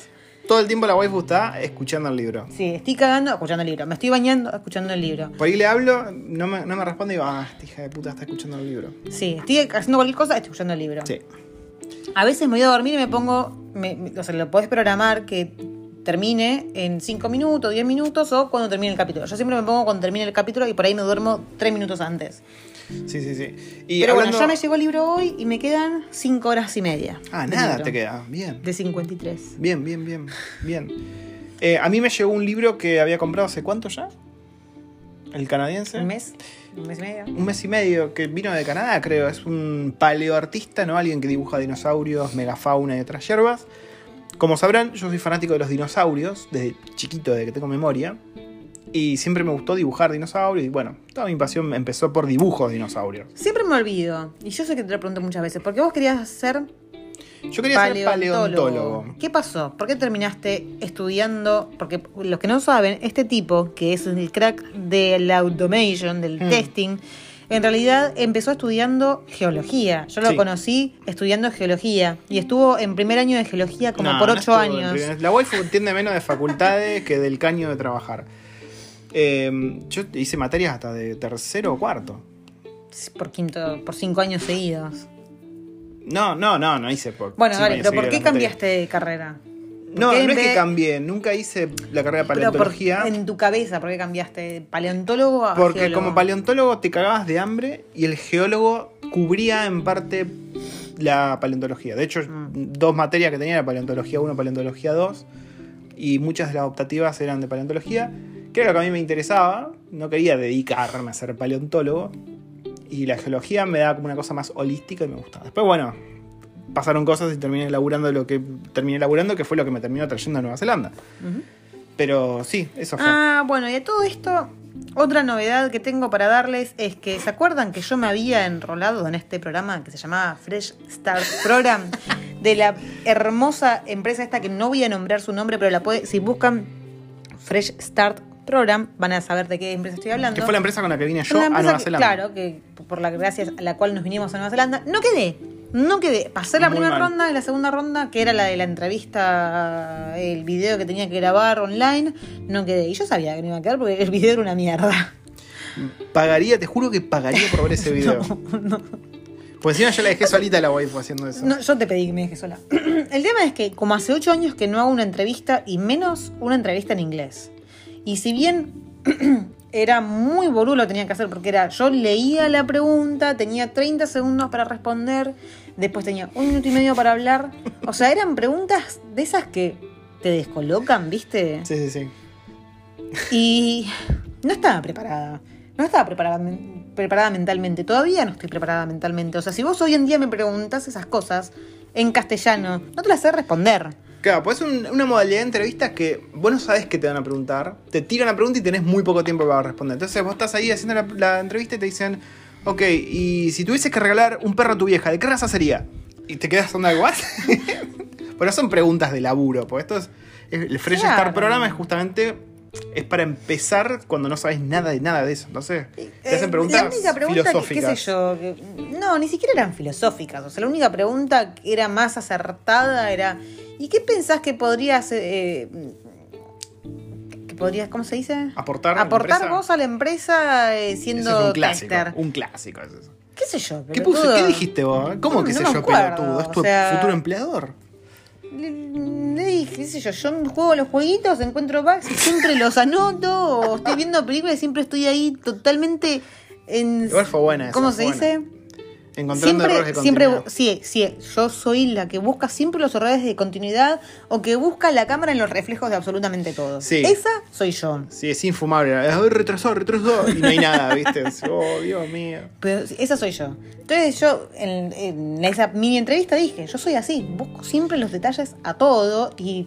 Todo el tiempo la waifu está escuchando el libro. Sí, estoy cagando escuchando el libro. Me estoy bañando escuchando el libro. Por ahí le hablo, no me, no me responde y digo, ah, esta hija de puta está escuchando el libro. Sí, estoy haciendo cualquier cosa, estoy escuchando el libro. Sí. A veces me voy a dormir y me pongo, me- me- o sea, lo podés programar que termine en 5 minutos, 10 minutos o cuando termine el capítulo. Yo siempre me pongo cuando termine el capítulo y por ahí me duermo 3 minutos antes. Sí, sí, sí. Y Pero hablando- bueno, ya me llegó el libro hoy y me quedan 5 horas y media. Ah, nada libro. te queda. Bien. De 53. Bien, bien, bien. Bien. Eh, a mí me llegó un libro que había comprado hace cuánto ya? El canadiense. ¿Un mes? ¿Un mes y medio? Un mes y medio que vino de Canadá, creo. Es un paleoartista, ¿no? Alguien que dibuja dinosaurios, megafauna y otras hierbas. Como sabrán, yo soy fanático de los dinosaurios, desde chiquito, desde que tengo memoria. Y siempre me gustó dibujar dinosaurios. Y bueno, toda mi pasión empezó por dibujos de dinosaurios. Siempre me olvido, y yo sé que te lo pregunté muchas veces, porque vos querías ser Yo quería ser paleontólogo. ¿Qué pasó? ¿Por qué terminaste estudiando? Porque los que no saben, este tipo, que es el crack de la automation, del Mm. testing, en realidad empezó estudiando geología. Yo lo Sí. conocí estudiando geología y estuvo en primer año de geología como No, por ocho años. La waifu entiende menos de facultades que del caño de trabajar. Eh, yo hice materias hasta de tercero o cuarto. Por quinto, por cinco años seguidos. No, no, no, no hice por. Bueno, dale, pero ¿por qué cambiaste de carrera? ¿Por No, no es que cambié, nunca hice la carrera de Pero por- paleontología. en tu cabeza, ¿por qué cambiaste de paleontólogo a Porque geólogo? como paleontólogo te cagabas de hambre y el geólogo cubría en parte la paleontología. De hecho, Mm. dos materias que tenía era paleontología 1, paleontología 2 y muchas de las optativas eran de paleontología, que era lo que a mí me interesaba. No quería dedicarme a ser paleontólogo y la geología me daba como una cosa más holística y me gustaba. Después, bueno, pasaron cosas y terminé laburando lo que terminé laburando, que fue lo que me terminó trayendo a Nueva Zelanda. Pero sí, eso fue. Ah, bueno, y a todo esto, otra novedad que tengo para darles es que, ¿se acuerdan que yo me había enrolado en este programa que se llamaba Fresh Start Program? [laughs] De la hermosa empresa esta que no voy a nombrar su nombre, pero la puede, si buscan Fresh Start Program, van a saber de qué empresa estoy hablando. que fue la empresa con la que vine yo a Nueva que- Zelanda. Claro, que por la gracias a la cual nos vinimos a Nueva Zelanda. No quedé, no quedé. Pasé la Muy primera mal. ronda y la segunda ronda, que era la de la entrevista, el video que tenía que grabar online, no quedé. Y yo sabía que no iba a quedar porque el video era una mierda. Pagaría, te juro que pagaría por ver ese [laughs] video. Pues encima yo la dejé solita a la waifu haciendo eso. No, yo te pedí que me dejes sola. [clears throat] El tema es que como hace ocho años que no hago una entrevista y menos una entrevista en inglés. Y si bien [clears throat] era muy boludo lo que tenía que hacer porque era yo leía la pregunta, tenía 30 segundos para responder, después tenía un minuto y medio para hablar. O sea, eran preguntas de esas que te descolocan, ¿viste? Sí, sí, sí. Y no estaba preparada. No estaba preparada, preparada mentalmente. Todavía no estoy preparada mentalmente. O sea, si vos hoy en día me preguntas esas cosas en castellano, no te las sé responder. Claro, pues es un- una modalidad de entrevistas que vos no sabés qué te van a preguntar. Te tiran la pregunta y tenés muy poco tiempo para responder. Entonces vos estás ahí haciendo la, la entrevista y te dicen, ok, y si tuvieses que regalar un perro a tu vieja, ¿de qué raza sería? Y te quedas onda, ¿what? [laughs] Pero son preguntas de laburo, pues esto es... El Fresh Claro. Start programa es justamente... Es para empezar cuando no sabes nada de nada de eso. Entonces, te hacen Eh, preguntas La única pregunta, que, filosóficas. qué sé yo, que- no, ni siquiera eran filosóficas. O sea, la única pregunta que era más acertada era, ¿y qué pensás que podrías... eh, que podrías, ¿cómo se dice? Aportar a Aportar empresa. vos a la empresa eh, siendo es un clásico. tester. Un clásico es eso. ¿Qué sé yo? ¿Qué, puse? ¿Qué dijiste vos? ¿Cómo No, que no sé yo, acuerdo, pelotudo? ¿Es tu o sea- futuro empleador? Le, dije, qué sé yo, yo juego los jueguitos, encuentro bugs y siempre los anoto, o estoy viendo películas y siempre estoy ahí totalmente en... Igual fue buena esa, ¿Cómo se buena. dice? Encontrando errores de siempre, sí, sí, yo soy la que busca siempre los errores de continuidad o que busca la cámara en los reflejos de absolutamente todo. Sí. Esa soy yo. Sí, es infumable. Ay, retrasó, retrasó. Y no hay nada, [laughs] ¿viste? Oh, Dios mío. Pero esa soy yo. Entonces yo en, en esa mini entrevista dije, yo soy así, busco siempre los detalles a todo y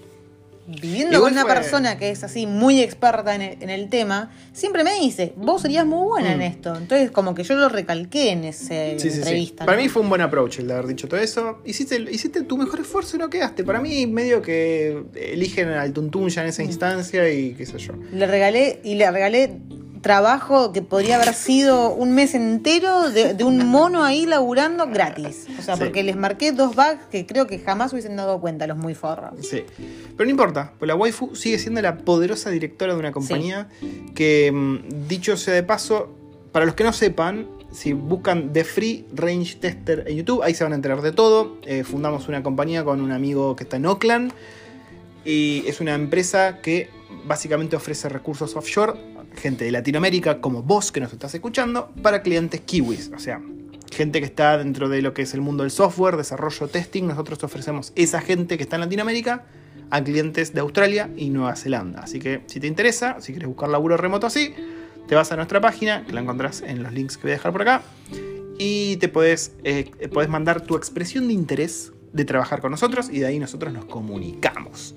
viviendo Igual con una fue- persona que es así muy experta en el, en el tema, siempre me dice, vos serías muy buena Mm. en esto. Entonces como que yo lo recalqué en esa Sí, sí, sí. entrevista. Para mí fue un buen approach el de haber dicho todo eso. Hiciste, hiciste tu mejor esfuerzo y no quedaste. Para mí, medio que eligen al tuntún ya en Mm. esa instancia y qué sé yo. Le regalé y le regalé trabajo que podría haber sido un mes entero de, de un mono ahí laburando gratis. O sea, Sí. porque les marqué dos bugs que creo que jamás hubiesen dado cuenta los muy forros. Sí. Pero no importa, pues la waifu sigue siendo la poderosa directora de una compañía que, mm, dicho sea de paso, para los que no sepan, si buscan The Free Range Tester en YouTube, ahí se van a enterar de todo. Eh, fundamos una compañía con un amigo que está en Oakland y es una empresa que básicamente ofrece recursos offshore, gente de Latinoamérica como vos que nos estás escuchando, para clientes kiwis. O sea, gente que está dentro de lo que es el mundo del software, desarrollo, testing. Nosotros ofrecemos esa gente que está en Latinoamérica a clientes de Australia y Nueva Zelanda. Así que si te interesa, si quieres buscar laburo remoto así, te vas a nuestra página, que la encontrás en los links que voy a dejar por acá, y te puedes, eh, puedes mandar tu expresión de interés de trabajar con nosotros y de ahí nosotros nos comunicamos.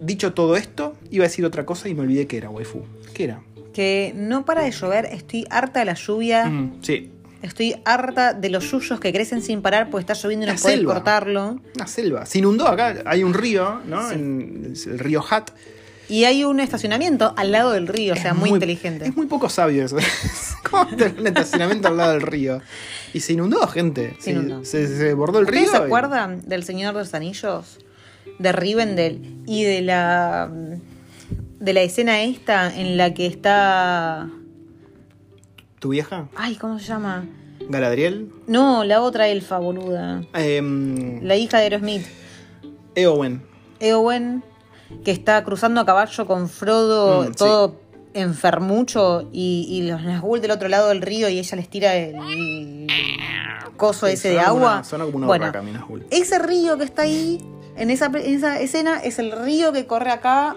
Dicho todo esto, iba a decir otra cosa y me olvidé que era, waifu. ¿Qué era? Que no para de llover, estoy harta de la lluvia, Mm, sí, estoy harta de los yuyos que crecen sin parar porque está lloviendo y no puedes cortarlo. una selva. Se inundó acá, hay un río, ¿no? Sí. En- el río Hat. Y hay un estacionamiento al lado del río, o sea, muy, inteligente. Es muy poco sabio eso. [laughs] ¿Cómo tener un estacionamiento al lado del río? Y se inundó, gente. Se inundó. Se, se desbordó el río. ¿Ustedes se y- acuerdan del Señor de los Anillos? De Rivendell y de la de la escena esta en la que está ¿Tu vieja? ay, ¿cómo se llama? ¿Galadriel? No, la otra elfa, boluda. Em, La hija de Aerosmith, Eowyn. Eowyn, que está cruzando a caballo con Frodo, Mm, sí. todo enfermucho, y, y los Nazgûl del otro lado del río y ella les tira el coso ese de agua. una- Suena como una bueno, mi Nazgûl. ese río que está ahí, en esa, en esa escena, es el río que corre acá,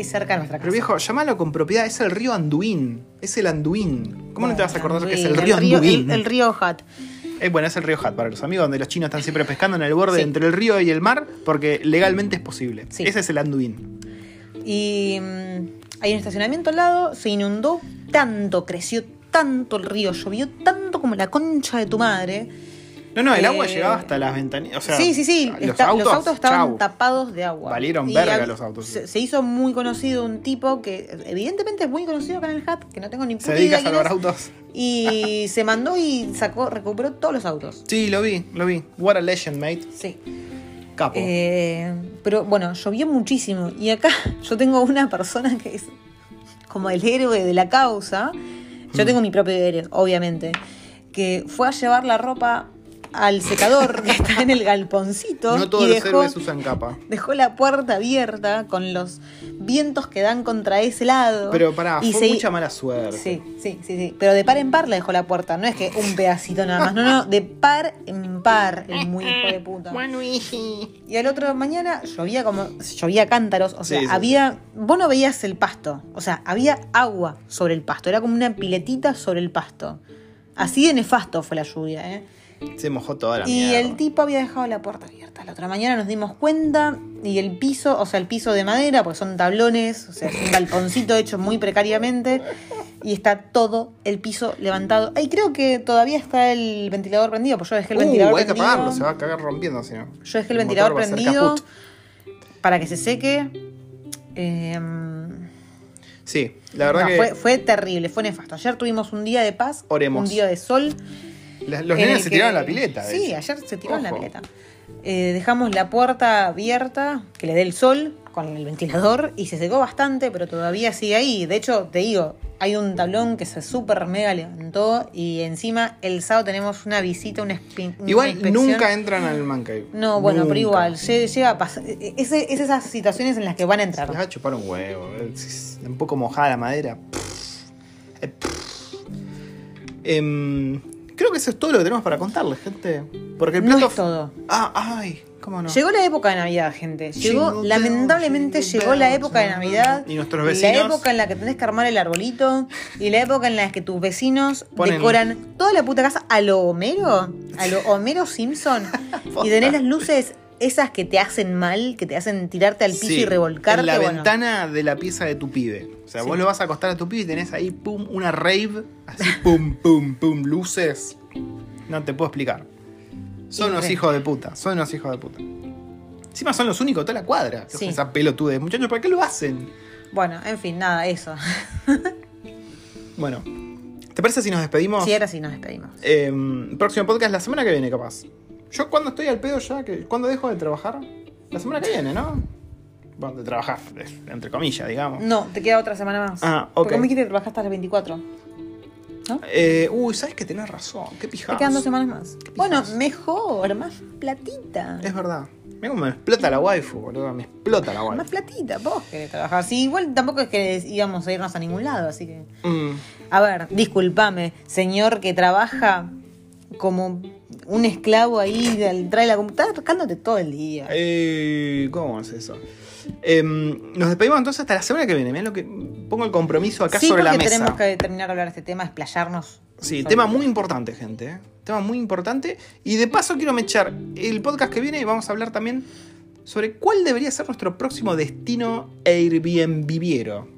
es cerca de nuestra casa. Pero viejo, llamalo con propiedad, es el río Anduin. Es el Anduin. ¿Cómo no te vas a acordar que es el Anduin, río Anduin? El, el río Hat. Eh, bueno, es el río Hat para los amigos, donde los chinos están siempre pescando en el borde Sí. entre el río y el mar, porque legalmente es posible. Sí. Ese es el Anduin. Y mm, hay un estacionamiento al lado, se inundó tanto, creció tanto el río, llovió tanto como la concha de tu madre. No, no, el Eh, agua llegaba hasta las ventanillas. O sea, sí, sí, sí, Los, está- autos, los autos estaban chau. tapados de agua. Valieron verga los autos. Se, se hizo muy conocido un tipo que evidentemente es muy conocido acá en el Hat, que no tengo ni Se puta dedica idea a salvar autos. Y [laughs] se mandó y sacó, recuperó todos los autos. Sí, lo vi, lo vi. What a legend, mate. Sí. Capo. Eh, pero bueno, llovió muchísimo. Y acá [laughs] yo tengo una persona que es como el héroe de la causa. Yo Mm. tengo mi propio héroe, obviamente. Que fue a llevar la ropa al secador que está en el galponcito. no todos y los dejó, héroes usan capa. dejó la puerta abierta con los vientos que dan contra ese lado. Pero pará, Y fue se- mucha mala suerte. Sí, sí, sí, sí. Pero de par en par la dejó la puerta. No es que un pedacito nada más. No, no, de par en par. El muy hijo de puta. Y al otro mañana llovía como. llovía cántaros. O sea, Sí, sí, había. Vos no veías el pasto. O sea, había agua sobre el pasto. Era como una piletita sobre el pasto. Así de nefasto fue la lluvia, ¿eh? Se mojó toda la Y mierda. el tipo había dejado la puerta abierta. La otra mañana nos dimos cuenta y el piso, o sea, el piso de madera, porque son tablones, o sea, es un galponcito hecho muy precariamente y está todo el piso levantado. Y creo que todavía está el ventilador prendido, pues yo dejé el ventilador Uh, hay que prendido. apagarlo, se va a cagar rompiendo no. Yo dejé el El ventilador prendido para que se seque. Eh, Sí, la verdad no, que fue, fue terrible, fue nefasto. Ayer tuvimos un día de paz, Oremos. un día de sol. La- los en nenes se que- tiraron la pileta. Sí, ayer se tiraron a la Ojo. pileta. Eh, dejamos la puerta abierta, que le dé el sol con el ventilador y se secó bastante, pero todavía sigue ahí. De hecho, te digo, hay un tablón que se súper mega levantó y encima el sábado tenemos una visita, una, una Igual inspección. nunca entran al man cave. No, bueno, pero igual, lle- llega a pasar. Es, es esas situaciones en las que van a Les va entrar. a chupar un huevo. un poco mojada la madera. Eh, em, creo que eso es todo lo que tenemos para contarles, gente. Porque el No plato. es todo. Ah, ay, cómo no. Llegó la época de Navidad, gente. Llegó, Jingle lamentablemente bells, llegó la época de Navidad. Y nuestros La vecinos. época en la que tenés que armar el arbolito. Y la época en la que tus vecinos Ponen- decoran toda la puta casa a lo Homero. A lo Homero Simpson. [laughs] y tenés las luces esas que te hacen mal, que te hacen tirarte al piso Sí, y revolcarte. En la bueno. ventana de la pieza de tu pibe. O sea, Sí. vos lo vas a acostar a tu pibe y tenés ahí, pum, una rave. Así, [laughs] pum, pum, pum, luces. No te puedo explicar. Son unos hijos de puta. Son unos hijos de puta. Encima son los únicos de toda la cuadra. Sí. Esa pelotude. Muchachos, ¿para qué lo hacen? Bueno, en fin, nada, eso. [laughs] Bueno, ¿te parece si nos despedimos? Sí, ahora sí nos despedimos. Eh, próximo podcast la semana que viene, capaz. Yo cuando estoy al pedo ya, que cuando dejo de trabajar, la semana que viene, ¿no? Bueno, de trabajar, entre comillas, digamos. No, te queda otra semana más. Ah, ok. Porque me dijiste que trabajar hasta las 24. ¿No? Eh, uy, sabes que tenés razón, qué Te pijazo. quedan dos semanas más. Bueno, mejor, más platita. Es verdad. Mira cómo me explota la waifu, boludo. Me explota la Más waifu. platita, vos querés trabajar. Sí, igual tampoco es que íbamos a irnos a ningún lado, así que. Mm, A ver, discúlpame, señor que trabaja como un esclavo ahí, trae la computadora tocándote todo el día. eh, ¿Cómo es eso? Em, nos despedimos entonces hasta la semana que viene. Mirá lo que pongo el compromiso acá sí, sobre la mesa. tenemos que terminar de hablar de este tema, explayarnos. Sí, sobre- tema muy importante, gente. ¿eh? Tema muy importante. Y de paso quiero mechar el podcast que viene. Vamos a hablar también sobre cuál debería ser nuestro próximo destino Airbnbiero.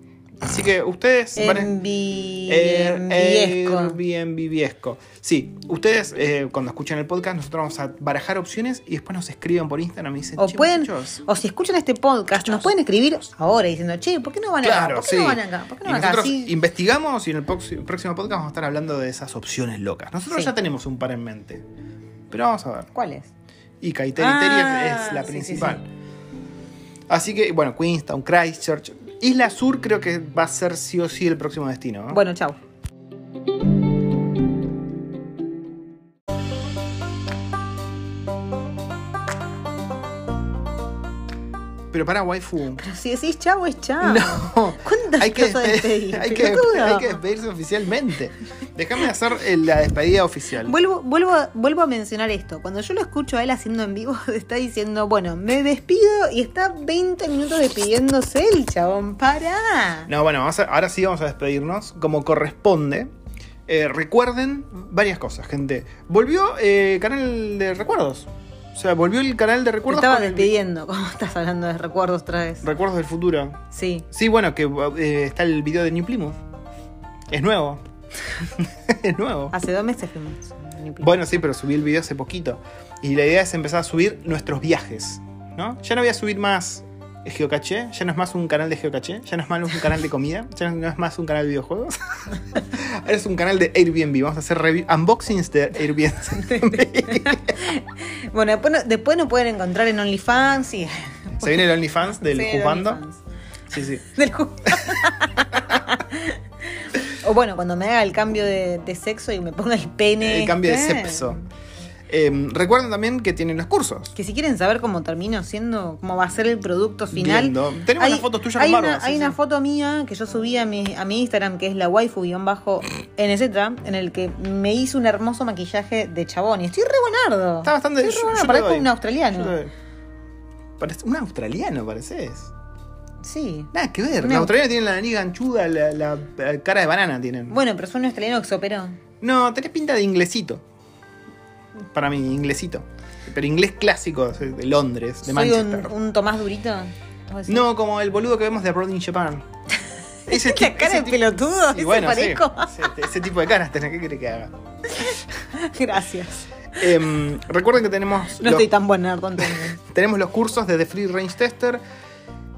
Así que ustedes van a- Envi... Enviesco. Airbnb Viesco. Sí, ustedes eh, cuando escuchan el podcast, nosotros vamos a barajar opciones y después nos escriben por Instagram y dicen, O "Che, pueden, muchachos". o si escuchan este podcast, nos pueden escribir ahora diciendo, che, ¿por qué no van acá? Claro, ¿Por qué sí. no van acá? ¿Por qué no y van acá? nosotros Sí. investigamos y en el próximo, podcast vamos a estar hablando de esas opciones locas. Nosotros Sí. ya tenemos un par en mente. Pero vamos a ver. ¿Cuál es? Y Kaiteri Ah, es la sí, principal. sí, Así que, bueno, Queenstown, Christchurch. Isla Sur creo que va a ser sí o sí el próximo destino. ¿no? Bueno, chau. Pero para waifu. Pero si decís chau, es chau. No. ¿Cuántas Hay que, despedir- hay, que, hay que despedirse oficialmente. Déjame hacer eh, la despedida oficial. Vuelvo, vuelvo, a- vuelvo a mencionar esto. Cuando yo lo escucho a él haciendo en vivo, [laughs] está diciendo, bueno, me despido y está 20 minutos despidiéndose el chabón. ¡Para! No, bueno, vamos a- ahora sí vamos a despedirnos como corresponde. Eh, recuerden varias cosas, gente. Volvió eh, canal de recuerdos. O sea, volvió el canal de Te recuerdos. estaba con el- despidiendo. [laughs] ¿Cómo estás hablando de recuerdos otra vez? Recuerdos del futuro. Sí. Sí, bueno, que eh, está el video de New Plymouth. Es nuevo. [laughs] es nuevo. Hace dos meses fuimos. Bueno, sí, pero subí el video hace poquito. Y la idea es empezar a subir nuestros viajes. ¿No? Ya no voy a subir más Geocaché, ya no es más un canal de Geocaché, ya no es más un canal de comida, ya no es más un canal de videojuegos. Ahora [laughs] es un canal de Airbnb. Vamos a hacer unboxings de Airbnb. [laughs] Bueno, después, no- después nos pueden encontrar en OnlyFans y. Se viene el OnlyFans del Sí, Jupando. Sí, sí. [laughs] Del o bueno, cuando me haga el cambio de, de sexo y me ponga el pene. El cambio de este, sexo. Eh, recuerden también que tienen los cursos. Que si quieren saber cómo termino siendo, cómo va a ser el producto final. Viendo. Tenemos las fotos tuyas hay con una, barba, sí, hay sí. una foto mía que yo subí a mi, a mi Instagram, que es la waifu-nz, en el que me hizo un hermoso maquillaje de chabón. Y estoy re buenardo. Está bastante. Estoy re buenardo, parezco un australiano. Un australiano pareces. Sí. Nada que ver. Un Los au- australianos tienen la nariz ganchuda, la, la- la cara de banana tienen. Bueno, pero soy un australiano que se operó. No, tenés pinta de inglesito. Para mí, inglesito. Pero inglés clásico, de Londres, de Soy un, Manchester. un Tomás Durito. No, como el boludo que vemos de Abroad in Japan. [laughs] Ese La ti- cara ese de pelotudo, ¿ese bueno, sí. Ese, ese tipo de caras tenés, ¿qué querés que haga? [laughs] Gracias. Em, recuerden que tenemos No los, estoy tan buena, [laughs] tenemos los cursos de The Free Range Tester.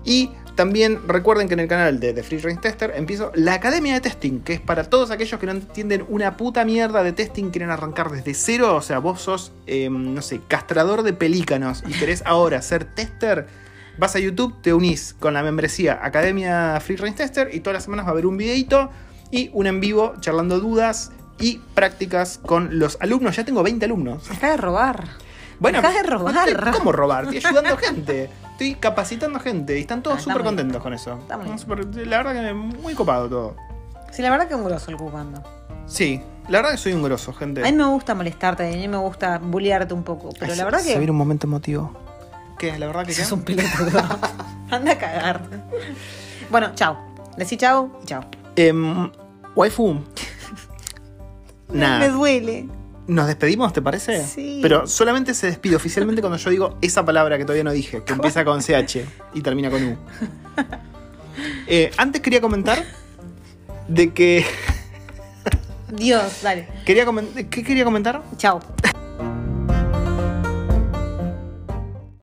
Y también recuerden que en el canal de The Free Range Tester empiezo la Academia de Testing, que es para todos aquellos que no entienden una puta mierda de testing, quieren arrancar desde cero. O sea, vos sos, em, no sé, castrador de pelícanos y querés ahora ser tester. Vas a YouTube, te unís con la membresía Academia Free Range Tester y todas las semanas va a haber un videito y un en vivo charlando dudas y prácticas con los alumnos. Ya tengo 20 alumnos. Deja de robar. Bueno, Dejá de robar. ¿cómo robar? Estoy ayudando gente. Estoy capacitando gente y están todos Ah, súper contentos con eso. Está muy la verdad que muy copado todo. Sí, la verdad que un grosso el cubando. Sí, la verdad que soy un grosso, gente. A mí me gusta molestarte, a mí me gusta bullearte un poco, pero Ay, la verdad se- Se que viene un momento emotivo. ¿Qué? ¿La verdad que sos un pelotudo. [laughs] Anda a cagar. Bueno, chao. Decí chao y chao. Em, waifu. [laughs] Me Nada. duele. ¿Nos despedimos, te parece? Sí. Pero solamente se despide oficialmente cuando yo digo esa palabra que todavía no dije, que empieza con CH y termina con U. [laughs] Eh, antes quería comentar de que. Dios, dale. Quería ¿Qué quería comentar? Chao.